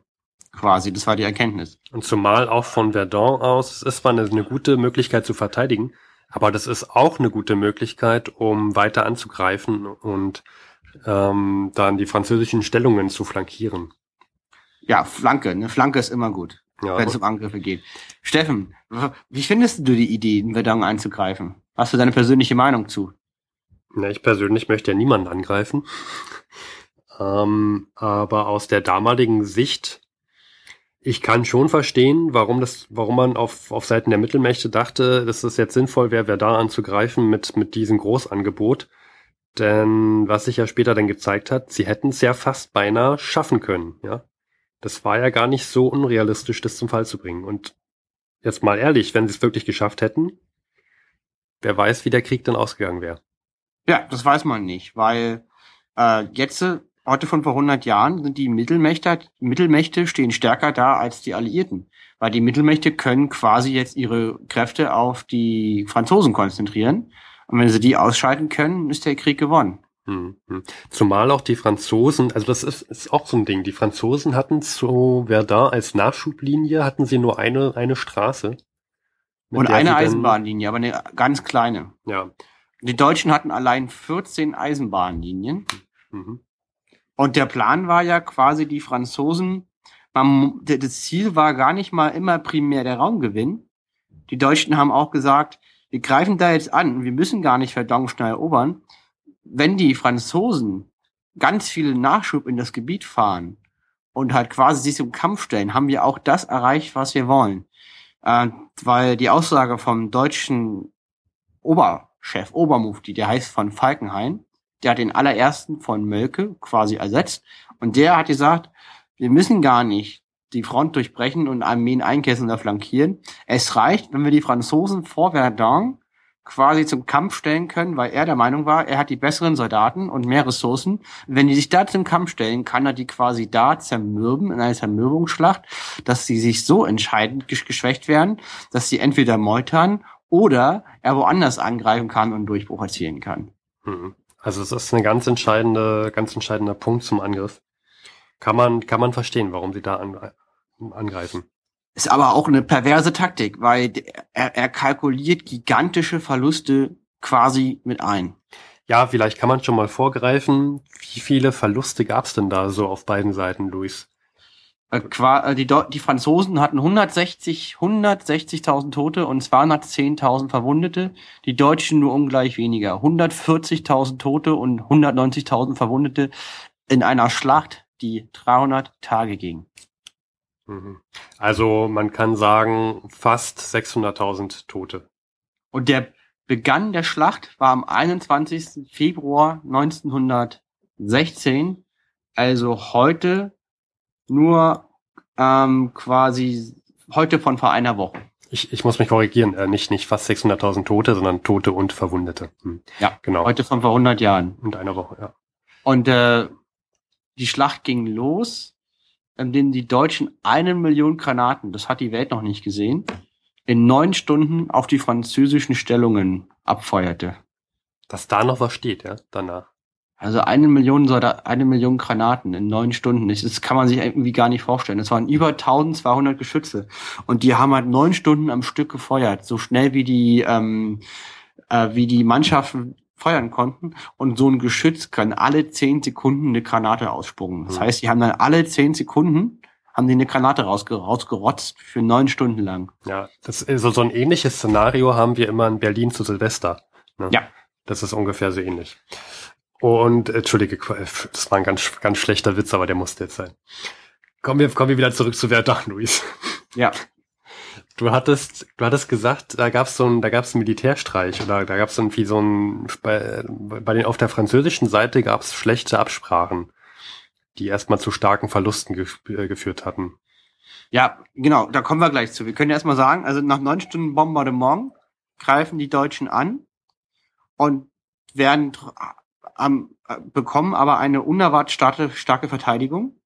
[SPEAKER 3] Quasi, das war die Erkenntnis.
[SPEAKER 1] Und zumal auch von Verdun aus, es ist zwar eine, eine gute Möglichkeit zu verteidigen, aber das ist auch eine gute Möglichkeit, um weiter anzugreifen und ähm, dann die französischen Stellungen zu flankieren.
[SPEAKER 3] Ja, Flanke. Eine Flanke ist immer gut ja, wenn es um Angriffe geht. Steffen, wie findest du die Idee, in Verdun einzugreifen? Hast du deine persönliche Meinung zu?
[SPEAKER 1] Na, ich persönlich möchte ja niemanden angreifen. ähm, aber aus der damaligen Sicht, ich kann schon verstehen, warum das, warum man auf, auf Seiten der Mittelmächte dachte, dass es jetzt sinnvoll wäre, Verdun anzugreifen mit, mit diesem Großangebot. Denn was sich ja später dann gezeigt hat, sie hätten es ja fast beinahe schaffen können, ja. Das war ja gar nicht so unrealistisch, das zum Fall zu bringen. Und jetzt mal ehrlich, wenn sie es wirklich geschafft hätten, wer weiß, wie der Krieg dann ausgegangen wäre.
[SPEAKER 3] Ja, das weiß man nicht, weil äh, jetzt, heute von vor 100 Jahren, sind die Mittelmächte, Mittelmächte stehen stärker da als die Alliierten. Weil die Mittelmächte können quasi jetzt ihre Kräfte auf die Franzosen konzentrieren. Und wenn sie die ausschalten können, ist der Krieg gewonnen.
[SPEAKER 1] Hm, hm. Zumal auch die Franzosen, also das ist, ist auch so ein Ding, die Franzosen hatten zu Verdun als Nachschublinie, hatten sie nur eine, eine Straße.
[SPEAKER 3] Und eine Eisenbahnlinie, aber eine ganz kleine.
[SPEAKER 1] Ja.
[SPEAKER 3] Die Deutschen hatten allein 14 Eisenbahnlinien. Mhm. Und der Plan war ja quasi die Franzosen, man, das Ziel war gar nicht mal immer primär der Raumgewinn. Die Deutschen haben auch gesagt, wir greifen da jetzt an, wir müssen gar nicht Verdun schnell erobern, wenn die Franzosen ganz viel Nachschub in das Gebiet fahren und halt quasi sich im Kampf stellen, haben wir auch das erreicht, was wir wollen. Äh, weil die Aussage vom deutschen Oberchef, Obermufti, der heißt von Falkenhayn, der hat den allerersten von Mölke quasi ersetzt und der hat gesagt, wir müssen gar nicht die Front durchbrechen und Armeen einkesseln oder flankieren. Es reicht, wenn wir die Franzosen vor Verdun quasi zum Kampf stellen können, weil er der Meinung war, er hat die besseren Soldaten und mehr Ressourcen. Wenn die sich da zum Kampf stellen, kann er die quasi da zermürben in einer Zermürbungsschlacht, dass sie sich so entscheidend geschwächt werden, dass sie entweder meutern oder er woanders angreifen kann und Durchbruch erzielen kann.
[SPEAKER 1] Mhm. Also es ist ein ganz entscheidender, ganz entscheidender Punkt zum Angriff. Kann man, kann man verstehen, warum sie da angreifen.
[SPEAKER 3] Ist aber auch eine perverse Taktik, weil er, er kalkuliert gigantische Verluste quasi mit ein.
[SPEAKER 1] Ja, vielleicht kann man schon mal vorgreifen. Wie viele Verluste gab's denn da so auf beiden Seiten, Luis?
[SPEAKER 3] Äh, äh, die, die Franzosen hatten 160, 160.000 Tote und 210.000 Verwundete. Die Deutschen nur ungleich weniger. 140.000 Tote und 190.000 Verwundete in einer Schlacht, die 300 Tage ging.
[SPEAKER 1] Mhm. Also man kann sagen, fast 600.000 Tote.
[SPEAKER 3] Und der Beginn der Schlacht war am 21. Februar 1916, also heute nur ähm, quasi heute von vor einer Woche.
[SPEAKER 1] Ich, ich muss mich korrigieren, äh, nicht, nicht fast 600.000 Tote, sondern Tote und Verwundete.
[SPEAKER 3] Hm. Ja, genau. Heute von vor 100 Jahren.
[SPEAKER 1] Und einer Woche, ja.
[SPEAKER 3] Und äh, die Schlacht ging los in denen die Deutschen eine Million Granaten, das hat die Welt noch nicht gesehen, in neun Stunden auf die französischen Stellungen abfeuerte.
[SPEAKER 1] Dass da noch was steht, ja, danach.
[SPEAKER 3] Also eine Million Soldat, eine Million Granaten in neun Stunden. Das kann man sich irgendwie gar nicht vorstellen. Das waren über 1200 Geschütze. Und die haben halt neun Stunden am Stück gefeuert. So schnell wie die, ähm, äh, wie die Mannschaften feuern konnten und so ein Geschütz kann alle zehn Sekunden eine Granate ausspucken. Das mhm. heißt, die haben dann alle zehn Sekunden haben die eine Granate rausger rausgerotzt für neun Stunden lang.
[SPEAKER 1] Ja, das ist so, so ein ähnliches Szenario haben wir immer in Berlin zu Silvester.
[SPEAKER 3] Ne? Ja.
[SPEAKER 1] Das ist ungefähr so ähnlich. Und entschuldige, das war ein ganz, ganz schlechter Witz, aber der musste jetzt sein. Kommen wir, kommen wir wieder zurück zu Verdun, Luis.
[SPEAKER 3] Ja. (laughs)
[SPEAKER 1] Du hattest, du hattest gesagt, da gab's so ein, da gab's einen Militärstreich oder da gab's irgendwie so ein, bei, bei den, auf der französischen Seite gab's schlechte Absprachen, die erstmal zu starken Verlusten ge äh, geführt hatten.
[SPEAKER 3] Ja, genau, da kommen wir gleich zu. Wir können erstmal sagen, also nach neun Stunden Bombardement greifen die Deutschen an und werden am, äh, bekommen aber eine unerwartet starke, starke Verteidigung.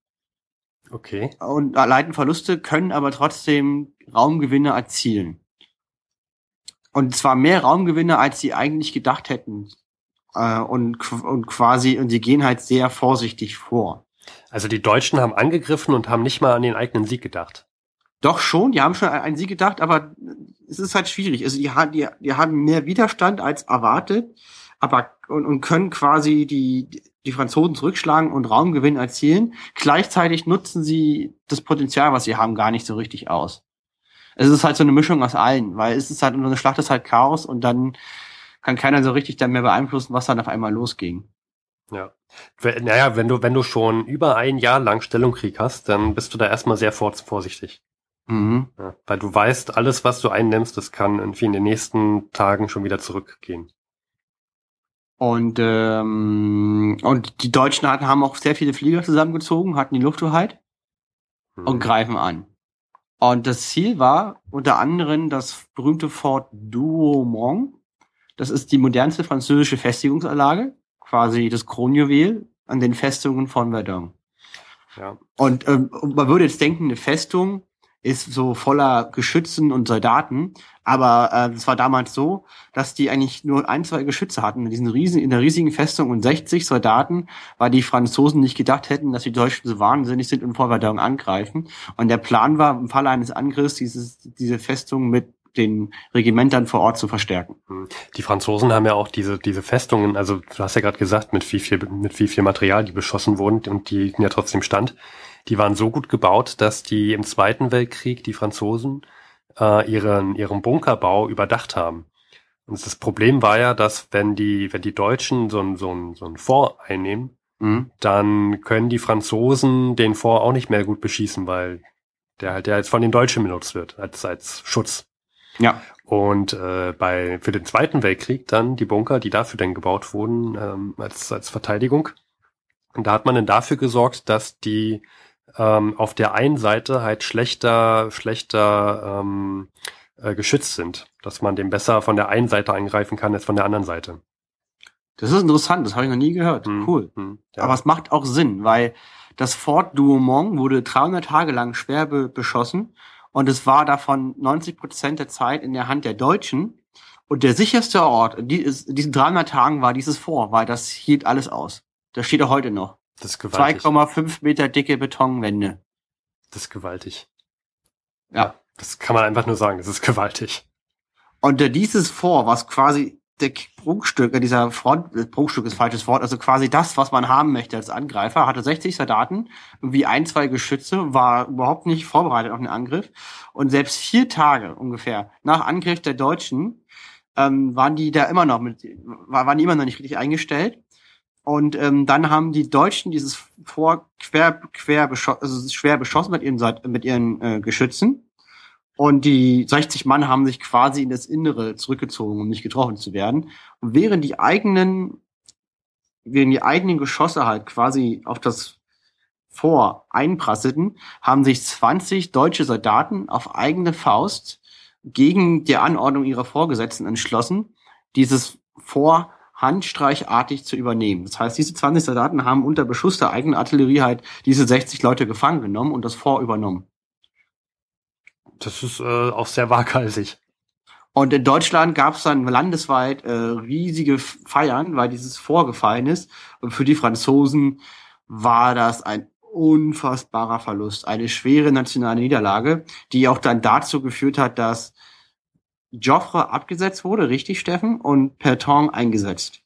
[SPEAKER 1] Okay.
[SPEAKER 3] Und erleiden Verluste, können aber trotzdem Raumgewinne erzielen. Und zwar mehr Raumgewinne, als sie eigentlich gedacht hätten. Äh, und, und quasi, und sie gehen halt sehr vorsichtig vor.
[SPEAKER 1] Also die Deutschen haben angegriffen und haben nicht mal an den eigenen Sieg gedacht.
[SPEAKER 3] Doch schon, die haben schon an einen Sieg gedacht, aber es ist halt schwierig. Also die, die, die haben mehr Widerstand als erwartet, aber und, und können quasi die, die Franzosen zurückschlagen und Raumgewinn erzielen. Gleichzeitig nutzen sie das Potenzial, was sie haben, gar nicht so richtig aus. Es ist halt so eine Mischung aus allen, weil es ist halt, eine Schlacht ist halt Chaos und dann kann keiner so richtig dann mehr beeinflussen, was dann auf einmal losging.
[SPEAKER 1] Ja. Naja, wenn du, wenn du schon über ein Jahr lang Stellungkrieg hast, dann bist du da erstmal sehr vorsichtig. Mhm. Ja, weil du weißt, alles, was du einnimmst, das kann irgendwie in den nächsten Tagen schon wieder zurückgehen.
[SPEAKER 3] Und, ähm, und die Deutschen hatten, haben auch sehr viele Flieger zusammengezogen, hatten die Lufthoheit mhm. und greifen an. Und das Ziel war unter anderem das berühmte Fort Douaumont. Das ist die modernste französische Festigungsanlage, quasi das Kronjuwel an den Festungen von Verdun. Ja. Und ähm, man würde jetzt denken, eine Festung ist so voller Geschützen und Soldaten. Aber äh, es war damals so, dass die eigentlich nur ein, zwei Geschütze hatten. In, diesen riesen, in der riesigen Festung und 60 Soldaten, weil die Franzosen nicht gedacht hätten, dass die Deutschen so wahnsinnig sind und vor Verdun angreifen. Und der Plan war, im Falle eines Angriffs dieses, diese Festung mit den Regimentern vor Ort zu verstärken. Hm.
[SPEAKER 1] Die Franzosen haben ja auch diese, diese Festungen, also du hast ja gerade gesagt, mit wie viel, mit wie viel Material die beschossen wurden und die ja trotzdem stand die waren so gut gebaut, dass die im Zweiten Weltkrieg, die Franzosen, äh, ihren, ihren Bunkerbau überdacht haben. Und das Problem war ja, dass wenn die, wenn die Deutschen so ein, so ein, so ein Fort einnehmen, mhm. dann können die Franzosen den Fort auch nicht mehr gut beschießen, weil der halt ja jetzt von den Deutschen benutzt wird, als, als Schutz.
[SPEAKER 3] Ja.
[SPEAKER 1] Und äh, bei für den Zweiten Weltkrieg dann die Bunker, die dafür dann gebaut wurden, ähm, als, als Verteidigung. Und da hat man dann dafür gesorgt, dass die ähm, auf der einen Seite halt schlechter, schlechter ähm, äh, geschützt sind, dass man dem besser von der einen Seite angreifen kann als von der anderen Seite.
[SPEAKER 3] Das ist interessant, das habe ich noch nie gehört. Hm, cool. Hm, ja. Aber es macht auch Sinn, weil das Fort Douaumont wurde 300 Tage lang schwer be beschossen und es war davon 90 Prozent der Zeit in der Hand der Deutschen. Und der sicherste Ort in diesen 300 Tagen war dieses Fort, weil das hielt alles aus. Das steht auch heute noch.
[SPEAKER 1] Das ist gewaltig.
[SPEAKER 3] 2,5 Meter dicke Betonwände.
[SPEAKER 1] Das ist gewaltig. Ja. Das kann man einfach nur sagen, das ist gewaltig.
[SPEAKER 3] Und äh, dieses Vor, was quasi der Prunkstück, äh, dieser Front, äh, Prunkstück ist falsches Wort, also quasi das, was man haben möchte als Angreifer, hatte 60 Soldaten, irgendwie ein, zwei Geschütze, war überhaupt nicht vorbereitet auf den Angriff. Und selbst vier Tage ungefähr nach Angriff der Deutschen ähm, waren die da immer noch mit, waren die immer noch nicht richtig eingestellt. Und ähm, dann haben die Deutschen dieses Vor quer, quer beschossen, also schwer beschossen mit ihren, mit ihren äh, Geschützen. Und die 60 Mann haben sich quasi in das Innere zurückgezogen, um nicht getroffen zu werden. Und während die eigenen, während die eigenen Geschosse halt quasi auf das Vor einprasselten, haben sich 20 deutsche Soldaten auf eigene Faust gegen die Anordnung ihrer Vorgesetzten entschlossen, dieses Vor handstreichartig zu übernehmen. Das heißt, diese 20 Soldaten haben unter Beschuss der eigenen Artillerie halt diese 60 Leute gefangen genommen und das Fort übernommen.
[SPEAKER 1] Das ist äh, auch sehr waghalsig.
[SPEAKER 3] Und in Deutschland gab es dann landesweit äh, riesige Feiern, weil dieses vorgefallen ist. Und für die Franzosen war das ein unfassbarer Verlust, eine schwere nationale Niederlage, die auch dann dazu geführt hat, dass Joffre abgesetzt wurde, richtig, Steffen, und Perton eingesetzt.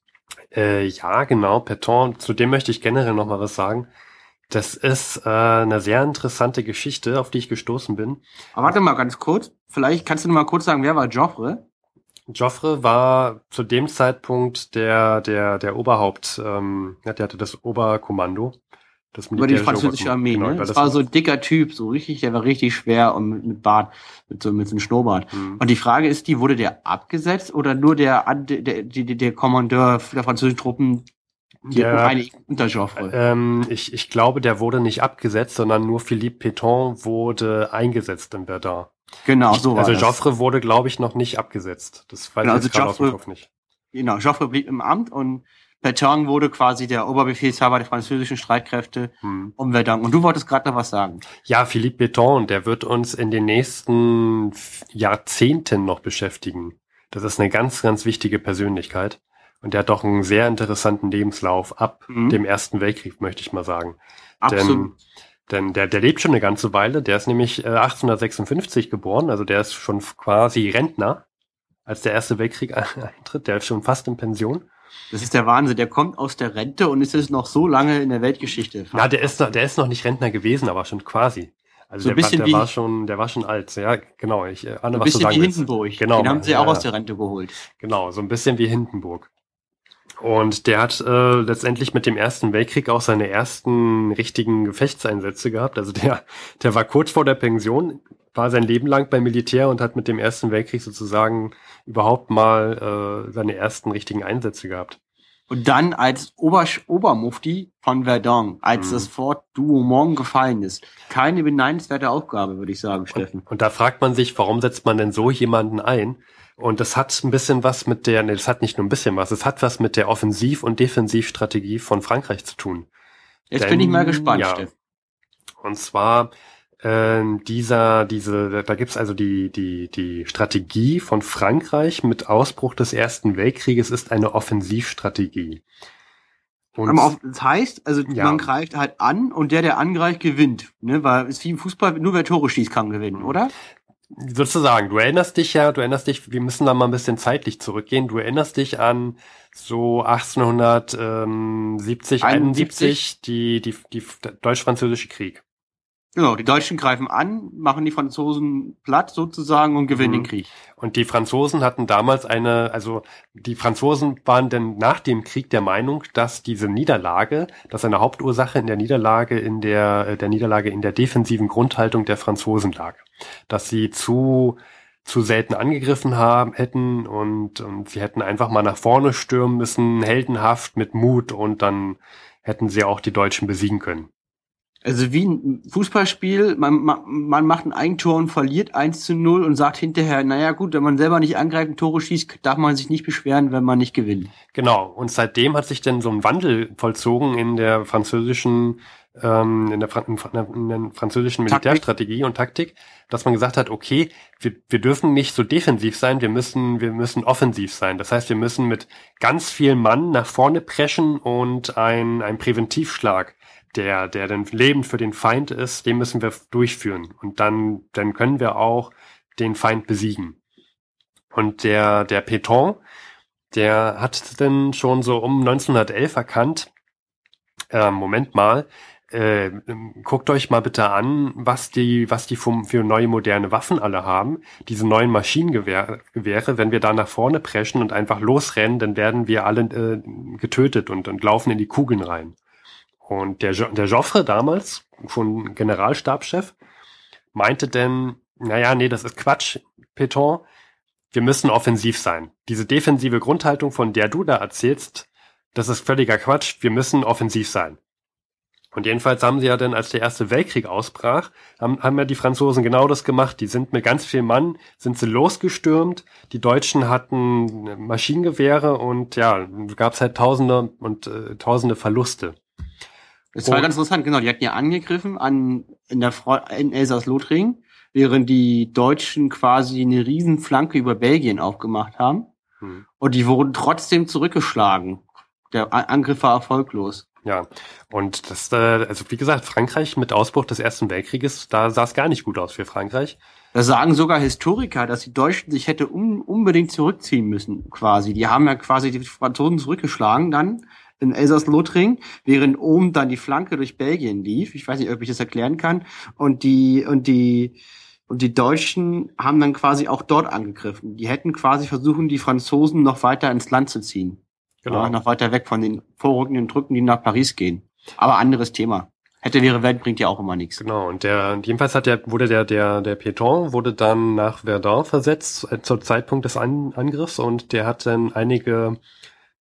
[SPEAKER 1] Äh, ja, genau, Perton, zu dem möchte ich generell noch mal was sagen. Das ist äh, eine sehr interessante Geschichte, auf die ich gestoßen bin.
[SPEAKER 3] Aber warte mal ganz kurz, vielleicht kannst du noch mal kurz sagen, wer war Joffre?
[SPEAKER 1] Joffre war zu dem Zeitpunkt der der der Oberhaupt, ähm, der hatte das Oberkommando
[SPEAKER 3] Das Über die französische Armee, genau, ne? Das, das war so ein dicker Typ, so richtig, der war richtig schwer und mit, mit Bart, mit so, mit so einem Schnurrbart. Mhm. Und die Frage ist die, wurde der abgesetzt oder nur der, der, der, der, Kommandeur der französischen Truppen,
[SPEAKER 1] die der, eine unter Joffre? Ähm, ich, ich glaube, der wurde nicht abgesetzt, sondern nur Philippe Pétain wurde eingesetzt in Verdun.
[SPEAKER 3] Genau, so
[SPEAKER 1] war Also Joffre wurde, glaube ich, noch nicht abgesetzt. Das weiß genau, ich
[SPEAKER 3] also Joffre, aus dem Kopf nicht. Genau, Joffre blieb im Amt und Petain wurde quasi der Oberbefehlshaber der französischen Streitkräfte hm. um Verdun. Und du wolltest gerade noch was sagen.
[SPEAKER 1] Ja, Philippe Petain, der wird uns in den nächsten Jahrzehnten noch beschäftigen. Das ist eine ganz, ganz wichtige Persönlichkeit. Und der hat doch einen sehr interessanten Lebenslauf ab mhm. dem Ersten Weltkrieg, möchte ich mal sagen. Absolut. Denn, denn der, der lebt schon eine ganze Weile. Der ist nämlich äh, 1856 geboren, also der ist schon quasi Rentner, als der Erste Weltkrieg (laughs) eintritt. Der ist schon fast in Pension.
[SPEAKER 3] Das ist der Wahnsinn. Der kommt aus der Rente und ist jetzt noch so lange in der Weltgeschichte.
[SPEAKER 1] Ja, der ist noch, der ist noch nicht Rentner gewesen, aber schon quasi. Also so der, bisschen der war schon, der war schon alt. Ja, genau. Ich
[SPEAKER 3] äh, ahne, so was du sagen wie Hindenburg. Genau. Den haben sie ja, auch aus der Rente geholt.
[SPEAKER 1] Genau, so ein bisschen wie Hindenburg. Und der hat äh, letztendlich mit dem Ersten Weltkrieg auch seine ersten richtigen Gefechtseinsätze gehabt. Also der, der war kurz vor der Pension, war sein Leben lang beim Militär und hat mit dem Ersten Weltkrieg sozusagen überhaupt mal äh, seine ersten richtigen Einsätze gehabt.
[SPEAKER 3] Und dann als Ober Obermufti von Verdun, als mhm. das Fort Douaumont gefallen ist. Keine beneidenswerte Aufgabe, würde ich sagen, Steffen.
[SPEAKER 1] Und, und, da fragt man sich, warum setzt man denn so jemanden ein? Und das hat ein bisschen was mit der, nee, das hat nicht nur ein bisschen was, es hat was mit der Offensiv- und Defensivstrategie von Frankreich zu tun.
[SPEAKER 3] Jetzt Denn, bin ich mal gespannt, ja, Steffen.
[SPEAKER 1] Und zwar äh, dieser, diese, da gibt's also die, die, die Strategie von Frankreich mit Ausbruch des Ersten Weltkrieges ist eine Offensivstrategie.
[SPEAKER 3] Und das heißt, also ja. man greift halt an und der, der angreift, gewinnt. Ne? Weil es wie im Fußball, nur wer Tore schießt, kann gewinnen, oder?
[SPEAKER 1] Sozusagen, du erinnerst dich ja, du erinnerst dich, wir müssen da mal ein bisschen zeitlich zurückgehen, du erinnerst dich an so 1870, 71, die, die, die deutsch-französische Krieg.
[SPEAKER 3] Genau, die Deutschen greifen an, machen die Franzosen platt sozusagen und gewinnen mhm. den Krieg.
[SPEAKER 1] Und die Franzosen hatten damals eine, also die Franzosen waren denn nach dem Krieg der Meinung, dass diese Niederlage, dass eine Hauptursache in der Niederlage in der, äh, der Niederlage in der defensiven Grundhaltung der Franzosen lag. Dass sie zu, zu selten angegriffen haben, hätten und, und sie hätten einfach mal nach vorne stürmen müssen, heldenhaft mit Mut und dann hätten sie auch die Deutschen besiegen können.
[SPEAKER 3] Also wie ein Fußballspiel, man, man macht ein Eigentor und verliert 1 zu 0 und sagt hinterher, naja gut, wenn man selber nicht angreift und Tore schießt, darf man sich nicht beschweren, wenn man nicht gewinnt.
[SPEAKER 1] Genau, und seitdem hat sich denn so ein Wandel vollzogen in der französischen ähm, in, der, in der französischen Militärstrategie Taktik. und Taktik, dass man gesagt hat, okay, wir, wir dürfen nicht so defensiv sein, wir müssen, wir müssen offensiv sein. Das heißt, wir müssen mit ganz viel Mann nach vorne preschen und ein, ein Präventivschlag der, der dann Leben für den Feind ist, den müssen wir durchführen. Und dann, dann können wir auch den Feind besiegen. Und der, der Peton, der hat dann schon so um 1911 erkannt, äh, Moment mal, äh, guckt euch mal bitte an, was die, was die für, neue moderne Waffen alle haben. Diese neuen Maschinengewehre, Gewehre, wenn wir da nach vorne preschen und einfach losrennen, dann werden wir alle äh, getötet und, und laufen in die Kugeln rein. Und der, jo der Joffre damals, schon Generalstabschef, meinte denn, naja, nee, das ist Quatsch, Peton, wir müssen offensiv sein. Diese defensive Grundhaltung, von der du da erzählst, das ist völliger Quatsch, wir müssen offensiv sein. Und jedenfalls haben sie ja dann, als der Erste Weltkrieg ausbrach, haben, haben ja die Franzosen genau das gemacht. Die sind mit ganz viel Mann, sind sie losgestürmt. Die Deutschen hatten Maschinengewehre und ja, gab es halt Tausende und äh, Tausende Verluste.
[SPEAKER 3] Das war ganz interessant, genau. Die hatten ja angegriffen an, in der Front, in Elsass-Lothringen, während die Deutschen quasi eine riesen Flanke über Belgien aufgemacht haben. Hm. Und die wurden trotzdem zurückgeschlagen. Der Angriff war erfolglos.
[SPEAKER 1] Ja, und das, äh, also wie gesagt, Frankreich mit Ausbruch des Ersten Weltkrieges, da sah es gar nicht gut aus für Frankreich.
[SPEAKER 3] Da sagen sogar Historiker, dass die Deutschen sich hätte un unbedingt zurückziehen müssen, quasi. Die haben ja quasi die Franzosen zurückgeschlagen dann in Elsass-Lothringen, während oben dann die Flanke durch Belgien lief. Ich weiß nicht, ob ich das erklären kann. Und die, und die, und die Deutschen haben dann quasi auch dort angegriffen. Die hätten quasi versuchen, die Franzosen noch weiter ins Land zu ziehen. Genau. Ja, noch weiter weg von den vorrückenden Drücken, die nach Paris gehen. Aber anderes Thema. Hätte wäre Welt bringt ja auch immer nichts.
[SPEAKER 1] Genau, und der, jedenfalls hat der, wurde der, der, der Péton wurde dann nach Verdun versetzt, äh, zur Zeitpunkt des An Angriffs, und der hat dann einige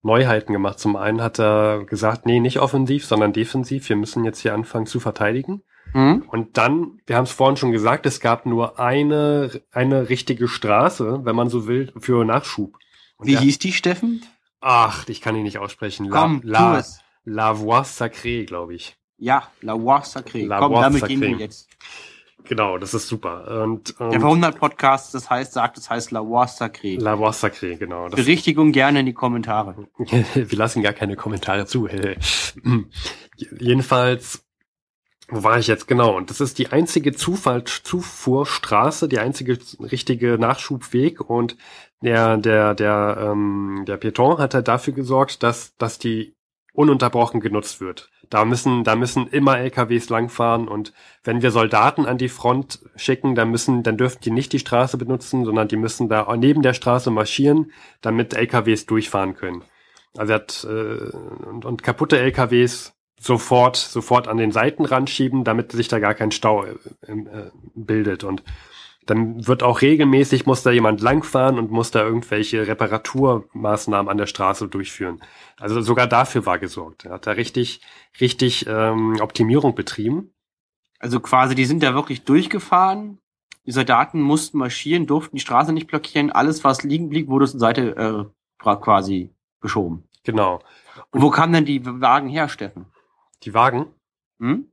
[SPEAKER 1] Neuheiten gemacht. Zum einen hat er gesagt, nee, nicht offensiv, sondern defensiv, wir müssen jetzt hier anfangen zu verteidigen.
[SPEAKER 3] Mhm.
[SPEAKER 1] Und dann, wir haben es vorhin schon gesagt, es gab nur eine, eine richtige Straße, wenn man so will, für Nachschub. Und
[SPEAKER 3] Wie
[SPEAKER 1] der-
[SPEAKER 3] hieß die, Steffen?
[SPEAKER 1] Ach, ich kann ihn nicht aussprechen.
[SPEAKER 3] Komm, tu
[SPEAKER 1] La,
[SPEAKER 3] es.
[SPEAKER 1] La Voix Sacrée, glaube ich.
[SPEAKER 3] Ja, La Voix Sacrée.
[SPEAKER 1] La
[SPEAKER 3] Komm,
[SPEAKER 1] Voix
[SPEAKER 3] damit
[SPEAKER 1] Sacrée.
[SPEAKER 3] gehen wir jetzt.
[SPEAKER 1] Genau, das ist super. Und,
[SPEAKER 3] Der
[SPEAKER 1] und
[SPEAKER 3] Verhundert-Podcast, das heißt, sagt, das heißt La Voix Sacrée.
[SPEAKER 1] La Voix Sacrée, genau. Das,
[SPEAKER 3] Berichtigung gerne in die Kommentare. (laughs)
[SPEAKER 1] wir lassen gar keine Kommentare zu. (laughs) Jedenfalls, wo war ich jetzt genau? Und das ist die einzige Zufall, Zufuhrstraße, die einzige richtige Nachschubweg. Und der, der, der, ähm, der Péton hat halt dafür gesorgt, dass, dass die ununterbrochen genutzt wird. Da müssen, da müssen immer LKWs langfahren und wenn wir Soldaten an die Front schicken, dann müssen, dann dürfen die nicht die Straße benutzen, sondern die müssen da neben der Straße marschieren, damit LKWs durchfahren können. Also er hat äh, und, und kaputte LKWs sofort, sofort an den Seitenrand schieben, damit sich da gar kein Stau äh, äh, bildet. Und dann wird auch regelmäßig, muss da jemand langfahren und muss da irgendwelche Reparaturmaßnahmen an der Straße durchführen. Also sogar dafür war gesorgt. Er hat da richtig, richtig ähm, Optimierung betrieben.
[SPEAKER 3] Also quasi, die sind da wirklich durchgefahren. Die Soldaten mussten marschieren, durften die Straße nicht blockieren. Alles, was liegen blieb, wurde zur Seite äh, quasi geschoben.
[SPEAKER 1] Genau.
[SPEAKER 3] Und wo kamen denn die Wagen her, Steffen?
[SPEAKER 1] Die Wagen,
[SPEAKER 3] Hm?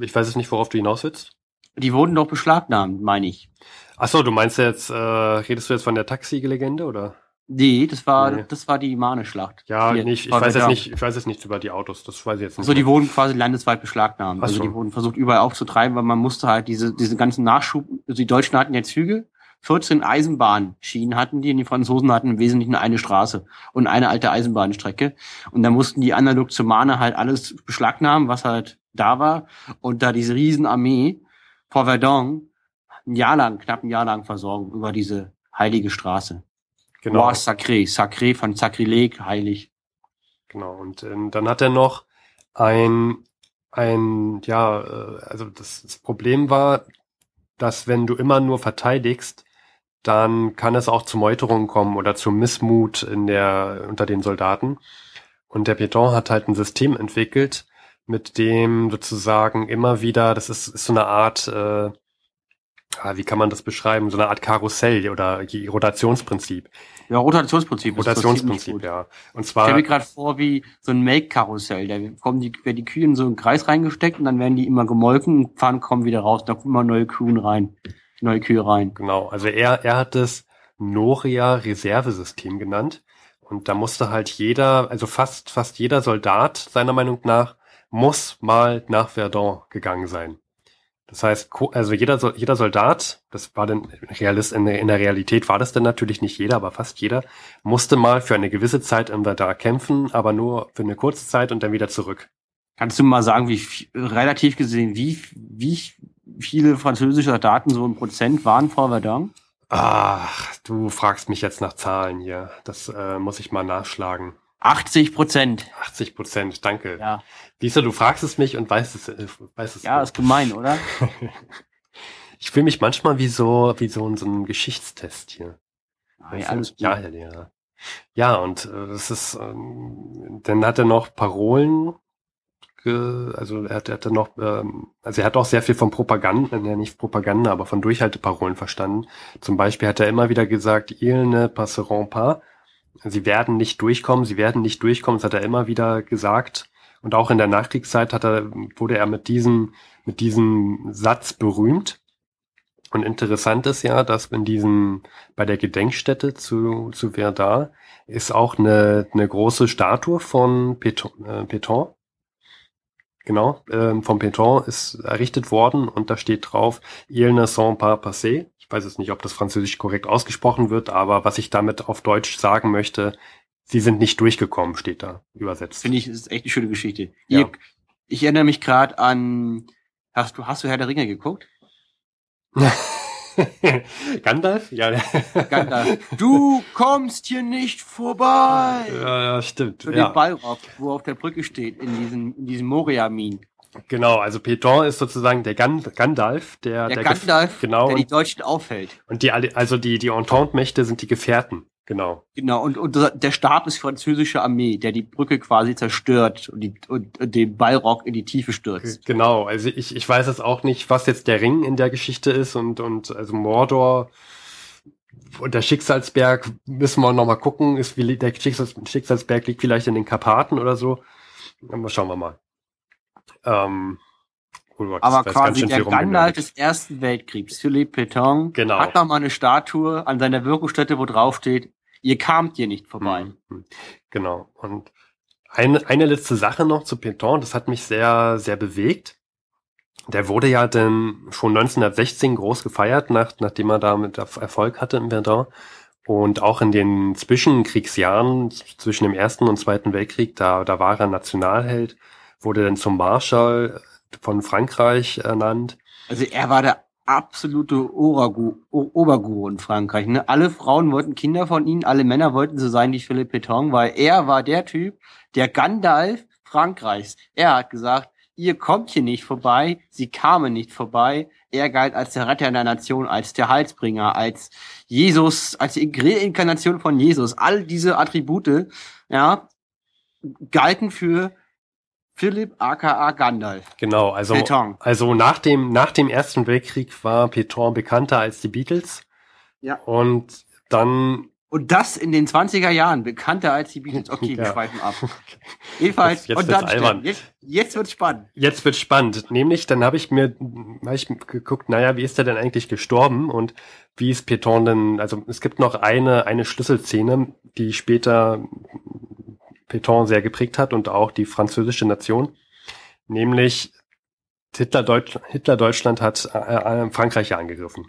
[SPEAKER 1] ich weiß jetzt nicht, worauf du hinaus willst.
[SPEAKER 3] Die wurden doch beschlagnahmt, meine ich.
[SPEAKER 1] Ach so, du meinst jetzt, äh, redest du jetzt von der Taxi-Legende oder?
[SPEAKER 3] Nee, das war,
[SPEAKER 1] Nee.
[SPEAKER 3] das war die Maneschlacht.
[SPEAKER 1] Ja,
[SPEAKER 3] Hier,
[SPEAKER 1] nicht, ich weiß jetzt nicht, ich weiß jetzt nichts über die Autos, das weiß ich jetzt nicht.
[SPEAKER 3] Also die wurden quasi landesweit beschlagnahmt.
[SPEAKER 1] Ach
[SPEAKER 3] Also
[SPEAKER 1] so.
[SPEAKER 3] die wurden versucht überall aufzutreiben, weil man musste halt diese, diese ganzen Nachschub, also die Deutschen hatten ja Züge, 14 Eisenbahnschienen hatten die und die Franzosen hatten im Wesentlichen eine Straße und eine alte Eisenbahnstrecke. Und da mussten die analog zur Mahne halt alles beschlagnahmen, was halt da war. Und da diese Riesenarmee vor Verdun ein Jahr lang, knapp ein Jahr lang versorgen über diese heilige Straße.
[SPEAKER 1] genau,
[SPEAKER 3] Wow, Sacré, Sacré von Sacrilég, heilig.
[SPEAKER 1] genau. Und ähm, dann hat er noch ein, ein, ja, äh, also das, das Problem war, dass wenn du immer nur verteidigst, dann kann es auch zu Meuterungen kommen oder zu Missmut in der, unter den Soldaten. Und der Péton hat halt ein System entwickelt, mit dem sozusagen immer wieder, das ist, ist so eine Art, äh, ah, wie kann man das beschreiben, so eine Art Karussell oder Rotationsprinzip.
[SPEAKER 3] Ja, Rotationsprinzip.
[SPEAKER 1] Rotationsprinzip, ja. Und
[SPEAKER 3] Ich stelle
[SPEAKER 1] zwar,
[SPEAKER 3] mir gerade vor, wie so ein Melkkarussell. Da kommen die, werden die Kühe in so einen Kreis reingesteckt und dann werden die immer gemolken und fahren, kommen wieder raus. Da kommen immer neue Kühen rein. Neue Kühe rein.
[SPEAKER 1] genau, also er, er hat das Noria Reservesystem genannt. Und da musste halt jeder, also fast, fast jeder Soldat, seiner Meinung nach, muss mal nach Verdun gegangen sein. Das heißt, also jeder, jeder Soldat, das war dann Realist, in der, Realität war das dann natürlich nicht jeder, aber fast jeder, musste mal für eine gewisse Zeit in Verdun kämpfen, aber nur für eine kurze Zeit und dann wieder zurück.
[SPEAKER 3] Kannst du mal sagen, wie relativ gesehen, wie, wie viele französische Soldaten so ein Prozent waren vor Verdun?
[SPEAKER 1] Ach, du fragst mich jetzt nach Zahlen hier. Das äh, muss ich mal nachschlagen.
[SPEAKER 3] 80 Prozent.
[SPEAKER 1] 80 Prozent, danke.
[SPEAKER 3] Ja,
[SPEAKER 1] Siehst du, fragst es mich und weißt es, äh, weißt es.
[SPEAKER 3] ja,
[SPEAKER 1] nicht.
[SPEAKER 3] ist gemein, oder? (laughs)
[SPEAKER 1] ich fühle mich manchmal wie so, wie so in so einem Geschichtstest hier.
[SPEAKER 3] Ah, ja, alles gut.
[SPEAKER 1] ja, ja, ja. Ja, und äh, das ist, ähm, dann hat er noch Parolen, ge, also er hat, er hatte noch, ähm, also er hat auch sehr viel von Propaganda, ja nicht Propaganda, aber von Durchhalteparolen verstanden. Zum Beispiel hat er immer wieder gesagt, ils ne passeront pas. Sie werden nicht durchkommen, sie werden nicht durchkommen, das hat er immer wieder gesagt. Und auch in der Nachkriegszeit hat er, wurde er mit diesem, mit diesem Satz berühmt. Und interessant ist ja, dass in diesem, bei der Gedenkstätte zu, zu Verdun ist auch eine, eine große Statue von Péton, äh, Péton. Genau, ähm, vom Péton ist errichtet worden und da steht drauf, ils ne sont pas passés. Ich weiß jetzt nicht, ob das französisch korrekt ausgesprochen wird, aber was ich damit auf Deutsch sagen möchte, sie sind nicht durchgekommen, steht da übersetzt.
[SPEAKER 3] Finde ich, ist echt eine schöne Geschichte.
[SPEAKER 1] Ja.
[SPEAKER 3] Ihr, ich erinnere mich gerade an, hast du, hast du Herr der Ringe geguckt? (laughs)
[SPEAKER 1] Gandalf? Ja,
[SPEAKER 3] Gandalf. du kommst hier nicht vorbei!
[SPEAKER 1] ja, ja, stimmt.
[SPEAKER 3] Für
[SPEAKER 1] Ja.
[SPEAKER 3] den Balrog, wo auf der Brücke steht, in diesem, in diesem Moria-Min.
[SPEAKER 1] Genau, also Pétain ist sozusagen der Gan Gandalf, der,
[SPEAKER 3] Der,
[SPEAKER 1] der
[SPEAKER 3] Gandalf,
[SPEAKER 1] genau
[SPEAKER 3] der die Deutschen aufhält.
[SPEAKER 1] und die alle- also die die Entente-Mächte sind die Gefährten, genau.
[SPEAKER 3] Genau, und, und der Stab ist französische Armee, der die Brücke quasi zerstört und, die, und, und den Ballrock in die Tiefe stürzt.
[SPEAKER 1] Genau, also ich, ich weiß jetzt auch nicht, was jetzt der Ring in der Geschichte ist und, und also Mordor und der Schicksalsberg müssen wir noch mal gucken, ist wie der Schicksals, Schicksalsberg liegt vielleicht in den Karpaten oder so. Schauen wir mal. Ähm, oh
[SPEAKER 3] Aber quasi der. Gandalf des Ersten Weltkriegs, Philippe Pétain,
[SPEAKER 1] Genau.
[SPEAKER 3] hat noch mal eine Statue an seiner Wirkungsstätte, wo drauf steht, ihr kamt hier nicht vorbei.
[SPEAKER 1] Mhm. Genau. Und eine, eine letzte Sache noch zu Pétain, das hat mich sehr, sehr bewegt. Der wurde ja dann schon 1916 groß gefeiert, nach, nachdem er damit Erf- Erfolg hatte in Verdun. Und auch in den Zwischenkriegsjahren, zwischen dem Ersten und Zweiten Weltkrieg, da, da war er Nationalheld, wurde dann zum Marschall von Frankreich ernannt.
[SPEAKER 3] Also er war der absolute Oragu, Oberguru in Frankreich. Ne? Alle Frauen wollten Kinder von ihm, alle Männer wollten so sein wie Philippe Pétain, weil er war der Typ, der Gandalf Frankreichs. Er hat gesagt, ihr kommt hier nicht vorbei, sie kamen nicht vorbei. Er galt als der Retter der Nation, als der Heilsbringer, als Jesus, als die Reinkarnation von Jesus. All diese Attribute, ja, galten für Philipp aka Gandalf.
[SPEAKER 1] Genau, also,
[SPEAKER 3] Pétain.
[SPEAKER 1] also nach dem, nach dem Ersten Weltkrieg war Pétain bekannter als die Beatles.
[SPEAKER 3] Ja.
[SPEAKER 1] Und dann
[SPEAKER 3] Und das in den 20er Jahren, bekannter als die Beatles. Okay, (laughs) wir
[SPEAKER 1] Ja.
[SPEAKER 3] schweifen ab. (laughs) Jedenfalls,
[SPEAKER 1] Jetzt-
[SPEAKER 3] und
[SPEAKER 1] wird's
[SPEAKER 3] dann. Steffen, jetzt, jetzt wird's spannend.
[SPEAKER 1] Jetzt wird spannend. Nämlich, dann habe ich mir hab ich geguckt, naja, wie ist er denn eigentlich gestorben und wie ist Pétain denn, also es gibt noch eine, eine Schlüsselszene, die später Pétain sehr geprägt hat und auch die französische Nation. Nämlich Hitler, Deutsch, Hitler Deutschland hat äh, äh, Frankreich ja angegriffen.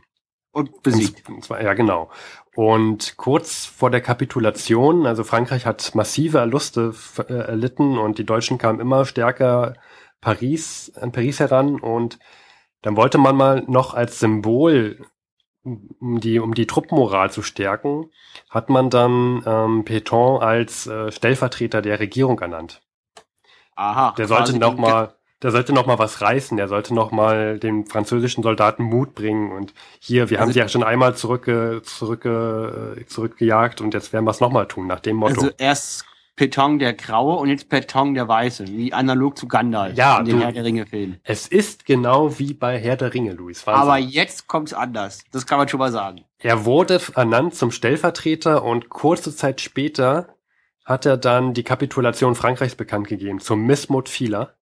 [SPEAKER 3] Und besiegt.
[SPEAKER 1] Ja, genau. Und kurz vor der Kapitulation, also Frankreich hat massive Erluste f- äh, erlitten und die Deutschen kamen immer stärker Paris, an Paris heran und dann wollte man mal noch als Symbol, um die, um die Truppenmoral zu stärken, hat man dann ähm, Pétain als äh, Stellvertreter der Regierung ernannt.
[SPEAKER 3] Aha.
[SPEAKER 1] Der sollte noch mal, der sollte noch mal was reißen. Der sollte noch mal den französischen Soldaten Mut bringen. Und hier, wir haben
[SPEAKER 3] Also-
[SPEAKER 1] sie ja schon einmal zurückge, zurückge, zurückgejagt und jetzt werden wir es noch mal tun nach dem Motto.
[SPEAKER 3] Also erst Pétain der Graue und jetzt Pétain der Weiße, wie analog zu Gandalf
[SPEAKER 1] Ja,
[SPEAKER 3] in den
[SPEAKER 1] du-
[SPEAKER 3] Herr der Ringe Film.
[SPEAKER 1] es ist genau wie bei Herr der Ringe, Luis. Wahnsinn.
[SPEAKER 3] Aber jetzt kommt's anders. Das kann man schon mal sagen.
[SPEAKER 1] er wurde ernannt zum Stellvertreter und kurze Zeit später hat er dann die Kapitulation Frankreichs bekannt gegeben zum Missmut vieler.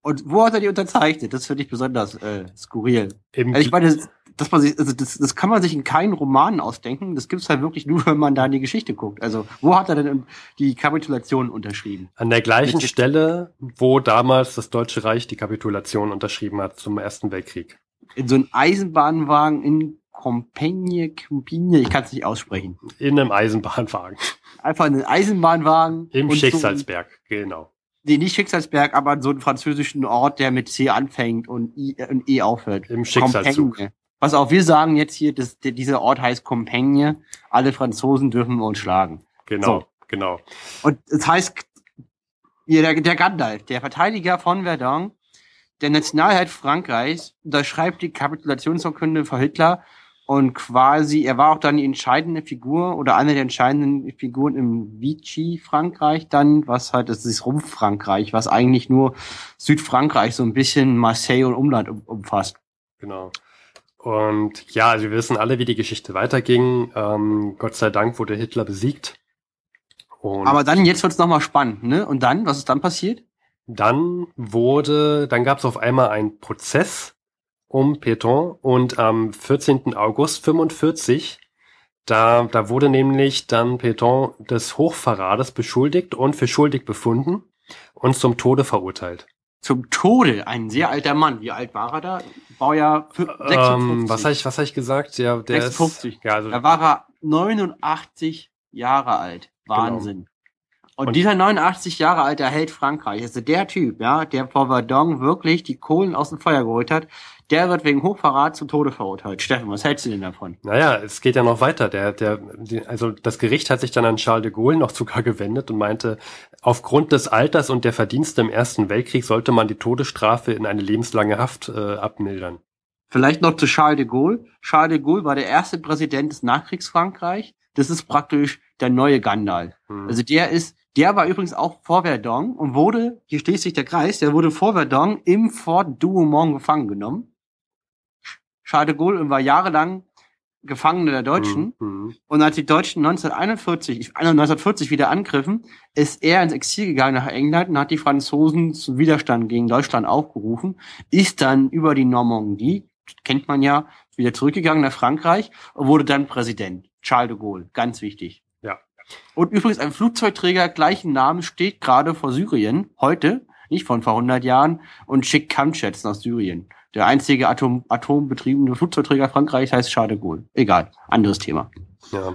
[SPEAKER 3] Und wo hat er die unterzeichnet? Das finde ich besonders äh, skurril.
[SPEAKER 1] Im,
[SPEAKER 3] Also ich meine, dass man sich, also das, das kann man sich in keinen Romanen ausdenken. Das gibt's halt wirklich nur, (laughs) wenn man da in die Geschichte guckt. Also wo hat er denn die Kapitulation unterschrieben?
[SPEAKER 1] an der gleichen
[SPEAKER 3] Mit-
[SPEAKER 1] Stelle, wo damals das Deutsche Reich die Kapitulation unterschrieben hat zum Ersten Weltkrieg.
[SPEAKER 3] In so einem Eisenbahnwagen in Compigne, Compigne, ich kann es nicht aussprechen.
[SPEAKER 1] In einem Eisenbahnwagen.
[SPEAKER 3] Einfach einen Eisenbahnwagen.
[SPEAKER 1] Im Schicksalsberg, genau.
[SPEAKER 3] So, nee, nicht Schicksalsberg, aber an so einen französischen Ort, der mit C anfängt und I, äh, und E aufhört.
[SPEAKER 1] Im Schicksalszug.
[SPEAKER 3] Compiègne. Was auch wir sagen jetzt hier, dass dieser Ort heißt Compiègne. Alle Franzosen dürfen uns schlagen.
[SPEAKER 1] Genau,
[SPEAKER 3] So.
[SPEAKER 1] genau.
[SPEAKER 3] Und es heißt, der, der Gandalf, der Verteidiger von Verdun, der Nationalheld Frankreichs, unterschreibt die Kapitulationsurkunde für Hitler und quasi, er war auch dann die entscheidende Figur oder eine der entscheidenden Figuren im Vichy-Frankreich dann, was halt, das ist Rumpf-Frankreich, was eigentlich nur Südfrankreich, so ein bisschen Marseille und Umland um, umfasst.
[SPEAKER 1] Genau. Und ja, also wir wissen alle, wie die Geschichte weiterging. Ähm, Gott sei Dank wurde Hitler besiegt. Und
[SPEAKER 3] Aber dann, jetzt wird's nochmal spannend, ne? Und dann, was ist dann passiert?
[SPEAKER 1] dann wurde, dann gab es auf einmal einen Prozess um Pétain und am 14. August 45, da, da wurde nämlich dann Pétain des Hochverrades beschuldigt und für schuldig befunden und zum Tode verurteilt.
[SPEAKER 3] Zum Tode, ein sehr alter Mann. Wie alt war er da? Baujahr fü- 56.
[SPEAKER 1] Ähm, was habe ich, was hab ich gesagt? Ja, der
[SPEAKER 3] 56.
[SPEAKER 1] ist, ja, also,
[SPEAKER 3] Da war er 89 Jahre alt. Wahnsinn. Und,
[SPEAKER 1] Und-
[SPEAKER 3] dieser 89 Jahre alte Held Frankreich, also der Typ, ja, der vor Verdun wirklich die Kohlen aus dem Feuer geholt hat, der wird wegen Hochverrat zum Tode verurteilt. Steffen, was hältst du denn davon?
[SPEAKER 1] Naja, es geht ja noch weiter. Der, der, die, also das Gericht hat sich dann an Charles de Gaulle noch sogar gewendet und meinte, aufgrund des Alters und der Verdienste im Ersten Weltkrieg sollte man die Todesstrafe in eine lebenslange Haft äh, abmildern.
[SPEAKER 3] Vielleicht noch zu Charles de Gaulle. Charles de Gaulle war der erste Präsident des Nachkriegsfrankreich. Das ist praktisch der neue Gandalf. Hm. Also der ist, der war übrigens auch vor Verdun und wurde, hier schließt sich der Kreis, der wurde vor Verdun im Fort Douaumont gefangen genommen. Charles de Gaulle war jahrelang Gefangene der Deutschen. Mhm. Und als die Deutschen 1941, 1940 wieder angriffen, ist er ins Exil gegangen nach England und hat die Franzosen zum Widerstand gegen Deutschland aufgerufen, ist dann über die Normandie kennt man ja, wieder zurückgegangen nach Frankreich und wurde dann Präsident. Charles de Gaulle, ganz wichtig.
[SPEAKER 1] Ja.
[SPEAKER 3] Und übrigens ein Flugzeugträger gleichen Namen steht gerade vor Syrien, heute, nicht von vor 100 Jahren, und schickt Kampfjets nach Syrien. Der einzige Atom, atombetriebene Flugzeugträger Frankreichs heißt Charles de Gaulle. Egal, anderes Thema.
[SPEAKER 1] Ja.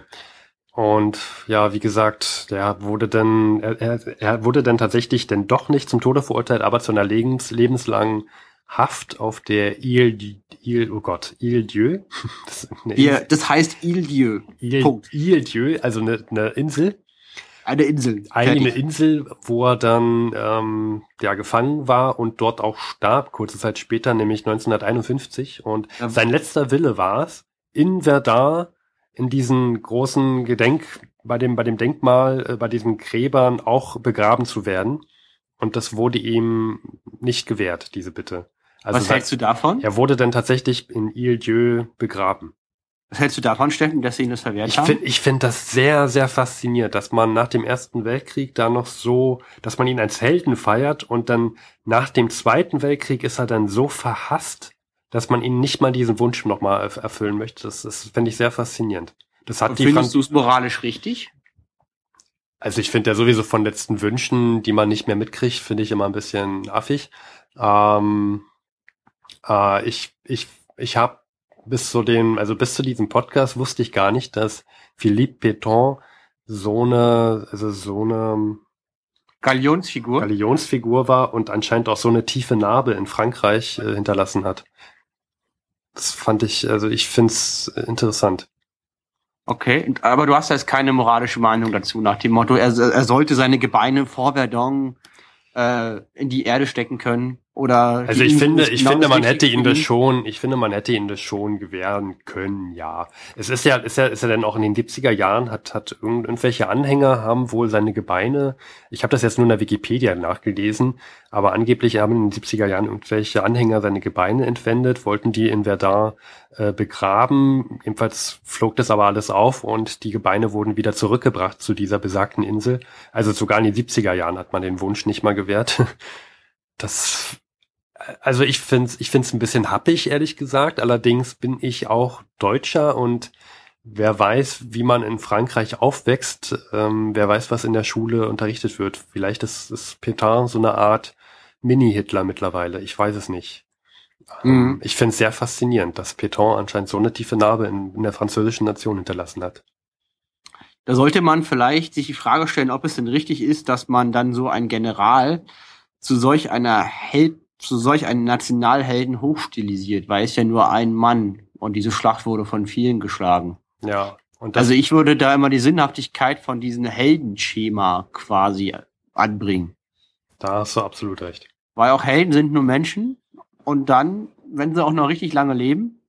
[SPEAKER 1] Und ja, wie gesagt, der wurde dann, er, er, er wurde dann tatsächlich denn doch nicht zum Tode verurteilt, aber zu einer lebens, lebenslangen Haft auf der Ile, Ile oh Gott, Ile Dieu. (laughs)
[SPEAKER 3] Das, ja, das heißt Ile Dieu.
[SPEAKER 1] Ile, Punkt. Ile Dieu, also eine, eine Insel.
[SPEAKER 3] Eine Insel.
[SPEAKER 1] Eine Insel, wo er dann ähm, ja, gefangen war und dort auch starb, kurze Zeit später, nämlich 1951. Und ja. sein letzter Wille war es, in Verdun, in diesen großen Gedenk, bei dem, bei dem Denkmal, äh, bei diesen Gräbern auch begraben zu werden. Und das wurde ihm nicht gewährt, diese Bitte.
[SPEAKER 3] Also Was hältst du davon?
[SPEAKER 1] Er wurde dann tatsächlich in Ile-Dieu begraben.
[SPEAKER 3] Was hältst du davon, Steffen, dass sie ihn das verwehrt
[SPEAKER 1] ich
[SPEAKER 3] haben?
[SPEAKER 1] Find, ich finde das sehr, sehr faszinierend, dass man nach dem Ersten Weltkrieg da noch so, dass man ihn als Helden feiert und dann nach dem Zweiten Weltkrieg ist er dann so verhasst, dass man ihn nicht mal diesen Wunsch nochmal erfüllen möchte. Das, das finde ich sehr faszinierend. Das hat
[SPEAKER 3] und die findest du es moralisch richtig?
[SPEAKER 1] Also ich finde ja sowieso von letzten Wünschen, die man nicht mehr mitkriegt, finde ich immer ein bisschen affig. Ähm, äh, ich ich, ich habe bis zu dem, also bis zu diesem Podcast wusste ich gar nicht, dass Philippe Péton so eine, also so eine
[SPEAKER 3] Galionsfigur.
[SPEAKER 1] Galionsfigur war und anscheinend auch so eine tiefe Narbe in Frankreich äh, hinterlassen hat. Das fand ich, also ich find's interessant.
[SPEAKER 3] Okay, aber du hast jetzt keine moralische Meinung dazu, nach dem Motto, er, er sollte seine Gebeine vor Verdun äh, in die Erde stecken können. Oder
[SPEAKER 1] also ich finde, ich finde, man hätte ihn das schon, ich finde, man hätte ihn das schon gewähren können, ja. Es ist ja, ist ja, ist ja dann auch in den 70er Jahren, hat, hat irgendwelche Anhänger haben wohl seine Gebeine, ich habe das jetzt nur in der Wikipedia nachgelesen, aber angeblich haben in den 70er Jahren irgendwelche Anhänger seine Gebeine entwendet, wollten die in Verdun äh, begraben, ebenfalls flog das aber alles auf und die Gebeine wurden wieder zurückgebracht zu dieser besagten Insel. Also sogar in den 70er Jahren hat man den Wunsch nicht mal gewährt. (laughs) Das also ich find's, ich find's ein bisschen happig, ehrlich gesagt. Allerdings bin ich auch Deutscher und wer weiß, wie man in Frankreich aufwächst, ähm, wer weiß, was in der Schule unterrichtet wird. Vielleicht ist, ist Pétain so eine Art Mini-Hitler mittlerweile. Ich weiß es nicht. Ähm, mhm. Ich finde es sehr faszinierend, dass Pétain anscheinend so eine tiefe Narbe in, in der französischen Nation hinterlassen hat.
[SPEAKER 3] Da sollte man vielleicht sich die Frage stellen, ob es denn richtig ist, dass man dann so ein General zu solch einer Held zu solch einem Nationalhelden hochstilisiert, weil es ja nur ein Mann und diese Schlacht wurde von vielen geschlagen.
[SPEAKER 1] Ja.
[SPEAKER 3] Und also ich würde da immer die Sinnhaftigkeit von diesem Heldenschema quasi anbringen.
[SPEAKER 1] Da hast du absolut recht.
[SPEAKER 3] Weil auch Helden sind nur Menschen und dann, wenn sie auch noch richtig lange leben,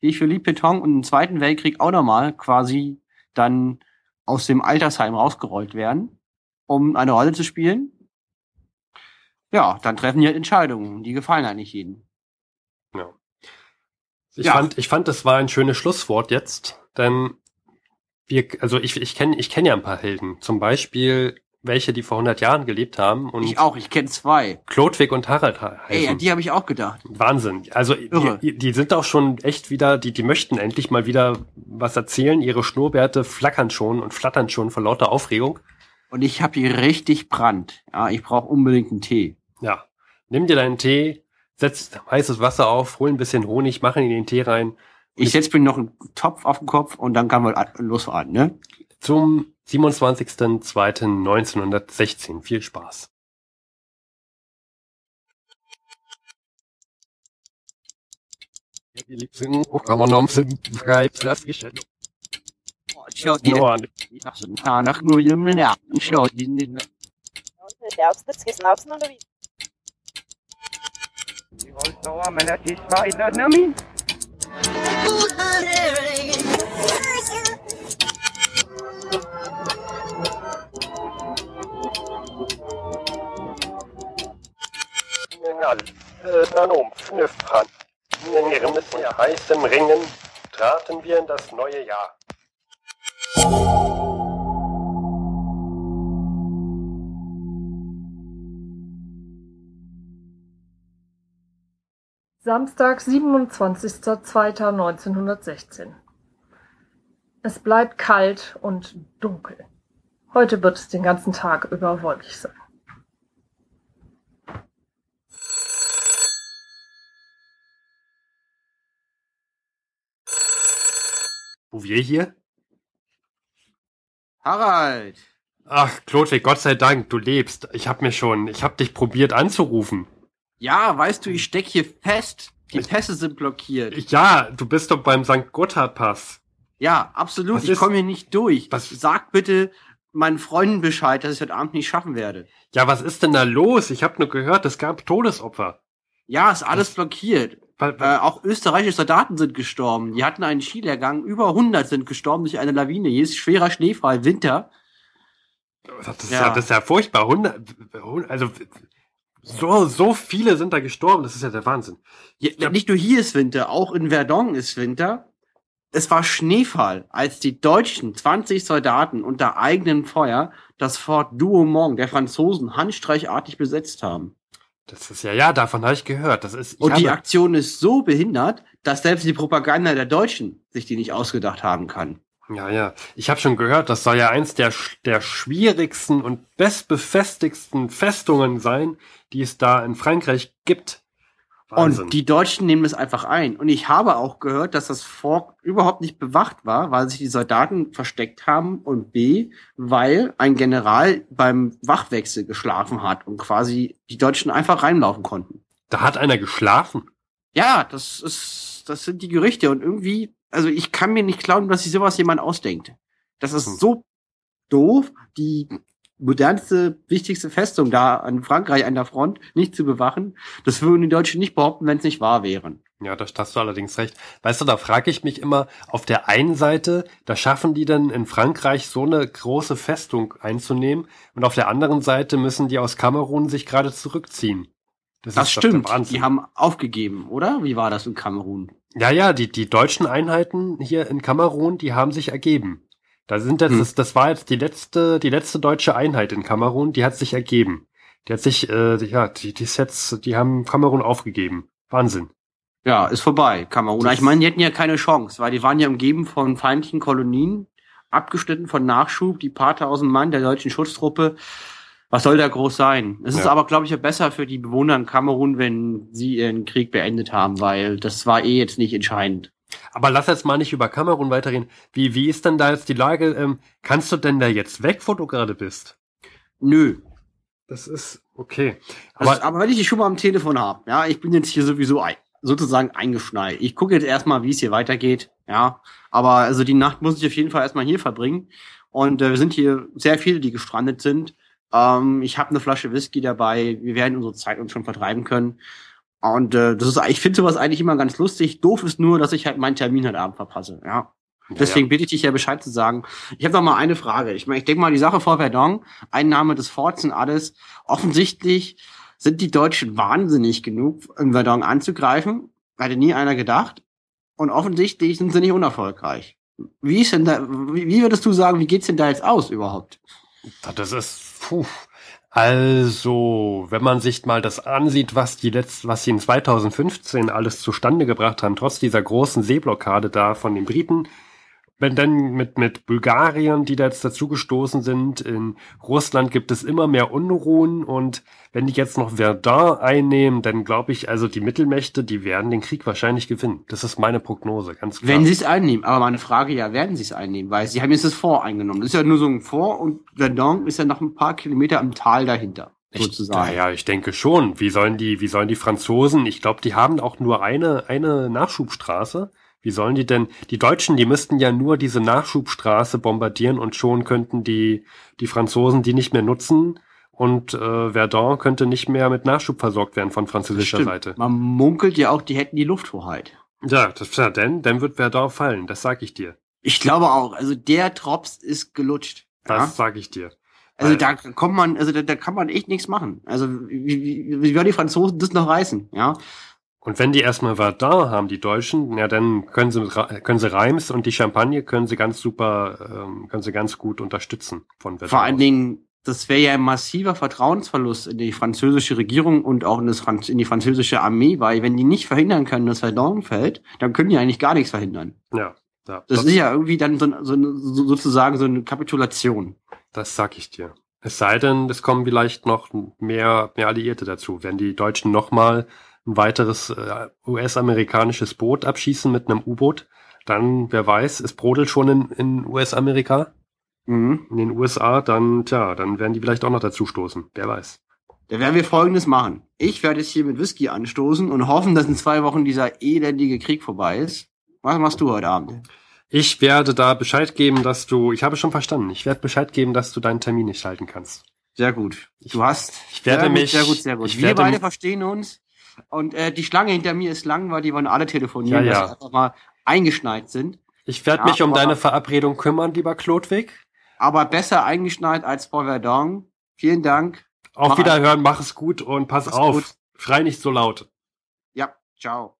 [SPEAKER 3] wie ich für Philippe Péton und im Zweiten Weltkrieg auch nochmal quasi dann aus dem Altersheim rausgerollt werden, um eine Rolle zu spielen, ja, dann treffen die halt Entscheidungen. Die gefallen halt nicht jedem.
[SPEAKER 1] Ja. Ich ja. fand, ich fand, das war ein schönes Schlusswort jetzt, denn wir, also ich, ich kenne, ich kenne ja ein paar Helden. Zum Beispiel welche, die vor 100 Jahren gelebt haben. Und
[SPEAKER 3] ich auch, ich kenne zwei.
[SPEAKER 1] Klodwig und Harald heißen.
[SPEAKER 3] Ey, die habe ich auch gedacht.
[SPEAKER 1] Wahnsinn. Also die, die, sind auch schon echt wieder, die, die möchten endlich mal wieder was erzählen. Ihre Schnurrbärte flackern schon und flattern schon vor lauter Aufregung.
[SPEAKER 3] Und ich habe hier richtig Brand. Ja, ich brauche unbedingt einen Tee.
[SPEAKER 1] Ja. Nimm dir deinen Tee, setz heißes Wasser auf, hol ein bisschen Honig, mach ihn in den Tee rein.
[SPEAKER 3] Ich setz mir noch einen Topf auf den Kopf und dann kann man losfahren, ne?
[SPEAKER 1] Zum 27.02.1916. Viel Spaß. Nanom, Fnüffran. In ihrem sehr heißem Ringen traten wir in das neue Jahr.
[SPEAKER 6] Samstag, 27.02.1916. Es bleibt kalt und dunkel. Heute wird es den ganzen Tag über wolkig sein.
[SPEAKER 1] Bouvier hier?
[SPEAKER 3] Harald!
[SPEAKER 1] Ach, Klodwig, Gott sei Dank, du lebst. Ich hab mir schon, ich hab dich probiert anzurufen.
[SPEAKER 3] Ja, weißt du, ich steck hier fest. Die Pässe sind blockiert.
[SPEAKER 1] Ja, du bist doch beim St. Gotthard-Pass.
[SPEAKER 3] Ja, absolut.
[SPEAKER 1] Was
[SPEAKER 3] ich komme hier nicht durch.
[SPEAKER 1] Was-
[SPEAKER 3] Sag bitte meinen Freunden Bescheid, dass ich heute Abend nicht schaffen werde.
[SPEAKER 1] Ja, was ist denn da los? Ich hab nur gehört, es gab Todesopfer.
[SPEAKER 3] Ja, ist alles blockiert.
[SPEAKER 1] Weil,
[SPEAKER 3] Äh, auch österreichische Soldaten sind gestorben. Die hatten einen Skilehrgang. Über 100 sind gestorben durch eine Lawine. Hier ist schwerer Schneefall, Winter.
[SPEAKER 1] das, ist
[SPEAKER 3] ja.
[SPEAKER 1] ja. das ist ja furchtbar. Hundert, also so, so viele sind da gestorben. Das ist ja der Wahnsinn.
[SPEAKER 3] Ja,
[SPEAKER 1] Ja.
[SPEAKER 3] Nicht nur hier ist Winter, auch in Verdun ist Winter. Es war Schneefall, als die deutschen 20 Soldaten unter eigenem Feuer das Fort Douaumont der Franzosen handstreichartig besetzt haben.
[SPEAKER 1] Das ist ja, ja, davon habe ich gehört. Das ist,
[SPEAKER 3] Und die Aktion ist so behindert, dass selbst die Propaganda der Deutschen sich die nicht ausgedacht haben kann.
[SPEAKER 1] Ja, ja. Ich habe schon gehört, das soll ja eins der, der schwierigsten und bestbefestigsten Festungen sein, die es da in Frankreich gibt. Wahnsinn.
[SPEAKER 3] Und die Deutschen nehmen es einfach ein. Und ich habe auch gehört, dass das Fort überhaupt nicht bewacht war, weil sich die Soldaten versteckt haben und B, weil ein General beim Wachwechsel geschlafen hat und quasi die Deutschen einfach reinlaufen konnten.
[SPEAKER 1] da hat einer geschlafen.
[SPEAKER 3] Ja, das ist, das sind die Gerüchte und irgendwie, also ich kann mir nicht glauben, dass sich sowas jemand ausdenkt. Das ist
[SPEAKER 1] Hm.
[SPEAKER 3] so doof, die modernste, wichtigste Festung da an Frankreich an der Front nicht zu bewachen. Das würden die Deutschen nicht behaupten, wenn es nicht wahr wären.
[SPEAKER 1] Ja, da hast du allerdings recht. Weißt du, da frage ich mich immer, auf der einen Seite, da schaffen die denn in Frankreich so eine große Festung einzunehmen und auf der anderen Seite müssen die aus Kamerun sich gerade zurückziehen.
[SPEAKER 3] Das
[SPEAKER 1] der
[SPEAKER 3] stimmt. Die haben aufgegeben, oder? Wie war das in Kamerun?
[SPEAKER 1] Ja, ja, die, die deutschen Einheiten hier in Kamerun, die haben sich ergeben. Da sind jetzt,
[SPEAKER 3] Hm.
[SPEAKER 1] das, das war jetzt die letzte, die letzte deutsche Einheit in Kamerun, die hat sich ergeben. Die hat sich, äh, die- ja, die, die jetzt, die haben Kamerun aufgegeben. Wahnsinn.
[SPEAKER 3] Ja, ist vorbei, Kamerun.
[SPEAKER 1] Das-
[SPEAKER 3] Ich meine, die hätten ja keine Chance, weil die waren ja umgeben von feindlichen Kolonien, abgeschnitten von Nachschub, die paar tausend Mann der deutschen Schutztruppe. Was soll da groß sein? Es ist
[SPEAKER 1] Ja.
[SPEAKER 3] aber, glaube ich, besser für die Bewohner in Kamerun, wenn sie ihren Krieg beendet haben, weil das war eh jetzt nicht entscheidend.
[SPEAKER 1] Aber lass jetzt mal nicht über Kamerun weiterreden. Wie, wie ist denn da jetzt die Lage? Ähm, kannst du denn da jetzt weg, wo du gerade bist?
[SPEAKER 3] Nö.
[SPEAKER 1] Das ist okay.
[SPEAKER 3] Aber,
[SPEAKER 1] Aber,
[SPEAKER 3] aber wenn ich dich schon mal am Telefon habe, ja, ich bin jetzt hier sowieso ein, sozusagen eingeschneit. Ich gucke jetzt erstmal, wie es hier weitergeht, ja. Aber also die Nacht muss ich auf jeden Fall erstmal hier verbringen. Und äh, wir sind hier sehr viele, die gestrandet sind. Ähm, ich habe eine Flasche Whisky dabei. Wir werden unsere Zeit uns schon vertreiben können. Und äh, das ist, ich finde sowas eigentlich immer ganz lustig. Doof ist nur, dass ich halt meinen Termin heute Abend verpasse. Ja. Deswegen bitte ich dich ja Bescheid zu sagen. Ich habe noch mal eine Frage. Ich meine, ich denke mal, die Sache vor Verdun, Einnahme des Forts und alles. Offensichtlich sind die Deutschen wahnsinnig genug, in Verdun anzugreifen. Hatte nie einer gedacht. Und offensichtlich sind sie nicht unerfolgreich. Wie ist denn da, wie, würdest du sagen, wie geht's denn da jetzt aus überhaupt?
[SPEAKER 1] Ja, Das ist, puh. Also, wenn man sich mal das ansieht, was die letzt, was sie in 2015 alles zustande gebracht haben, trotz dieser großen Seeblockade da von den Briten, wenn dann mit, mit Bulgarien, die da jetzt dazugestoßen sind, in Russland gibt es immer mehr Unruhen und wenn die jetzt noch Verdun einnehmen, dann glaube ich, also die Mittelmächte, die werden den Krieg wahrscheinlich gewinnen. Das ist meine Prognose, ganz klar.
[SPEAKER 3] Wenn sie es einnehmen. Aber meine Frage, ja, werden sie es einnehmen? Weil sie haben jetzt das Fort eingenommen. Das ist ja nur so ein Fort und Verdun ist ja noch ein paar Kilometer im Tal dahinter.
[SPEAKER 1] sozusagen. Ich, ja, ich denke schon. Wie sollen die, wie sollen die Franzosen? Ich glaube, die haben auch nur eine, eine Nachschubstraße. Wie sollen die denn, die Deutschen, die müssten ja nur diese Nachschubstraße bombardieren und schon könnten die, die Franzosen die nicht mehr nutzen und äh, Verdun könnte nicht mehr mit Nachschub versorgt werden von französischer Seite.
[SPEAKER 3] Man munkelt ja auch, die hätten die Lufthoheit.
[SPEAKER 1] Ja, das, ja denn, dann wird Verdun fallen, das sag ich dir.
[SPEAKER 3] Ich glaube auch, also der Drops ist gelutscht.
[SPEAKER 1] Das ja? sag ich dir.
[SPEAKER 3] Also da kommt man, also da, da kann man echt nichts machen. Also wie, wie, wie werden die Franzosen das noch reißen, ja?
[SPEAKER 1] Und wenn die erstmal Verdun haben, die Deutschen, ja, dann können sie, können sie Reims und die Champagne können sie ganz super, ähm, können sie ganz gut unterstützen von
[SPEAKER 3] Verdun. Vor allen Dingen, das wäre ja ein massiver Vertrauensverlust in die französische Regierung und auch in, das, in die französische Armee, weil wenn die nicht verhindern können, dass Verdun fällt, dann können die eigentlich gar nichts verhindern.
[SPEAKER 1] Ja. ja
[SPEAKER 3] das, das ist ja irgendwie dann so, so, so, sozusagen so eine Kapitulation.
[SPEAKER 1] Das sag ich dir. Es sei denn, es kommen vielleicht noch mehr, mehr Alliierte dazu. Wenn die Deutschen nochmal ein weiteres äh, US-amerikanisches Boot abschießen mit einem U-Boot, dann, wer weiß, ist Brodel schon in, in US-Amerika, mhm. in den USA, dann, tja, dann werden die vielleicht auch noch dazu stoßen. Wer weiß.
[SPEAKER 3] Da werden wir Folgendes machen. Ich werde jetzt hier mit Whisky anstoßen und hoffen, dass in zwei Wochen dieser elendige Krieg vorbei ist. Was machst du heute Abend?
[SPEAKER 1] Ich werde da Bescheid geben, dass du, ich habe schon verstanden, ich werde Bescheid geben, dass du deinen Termin nicht halten kannst.
[SPEAKER 3] Sehr gut. Du hast.
[SPEAKER 1] Ich werde
[SPEAKER 3] sehr
[SPEAKER 1] mich.
[SPEAKER 3] Gut, sehr gut, sehr gut.
[SPEAKER 1] Ich
[SPEAKER 3] Wir beide verstehen uns. Und äh, die Schlange hinter mir ist lang, weil die wollen alle telefonieren,
[SPEAKER 1] ja, ja.
[SPEAKER 3] dass sie einfach mal eingeschneit sind.
[SPEAKER 1] Ich werde ja, mich um deine Verabredung kümmern, lieber Klodwig.
[SPEAKER 3] Aber besser eingeschneit als vor Verdun. Vielen Dank.
[SPEAKER 1] Auf mach Wiederhören, mach es gut und pass auf. Gut. Schrei nicht so laut.
[SPEAKER 3] Ja, ciao.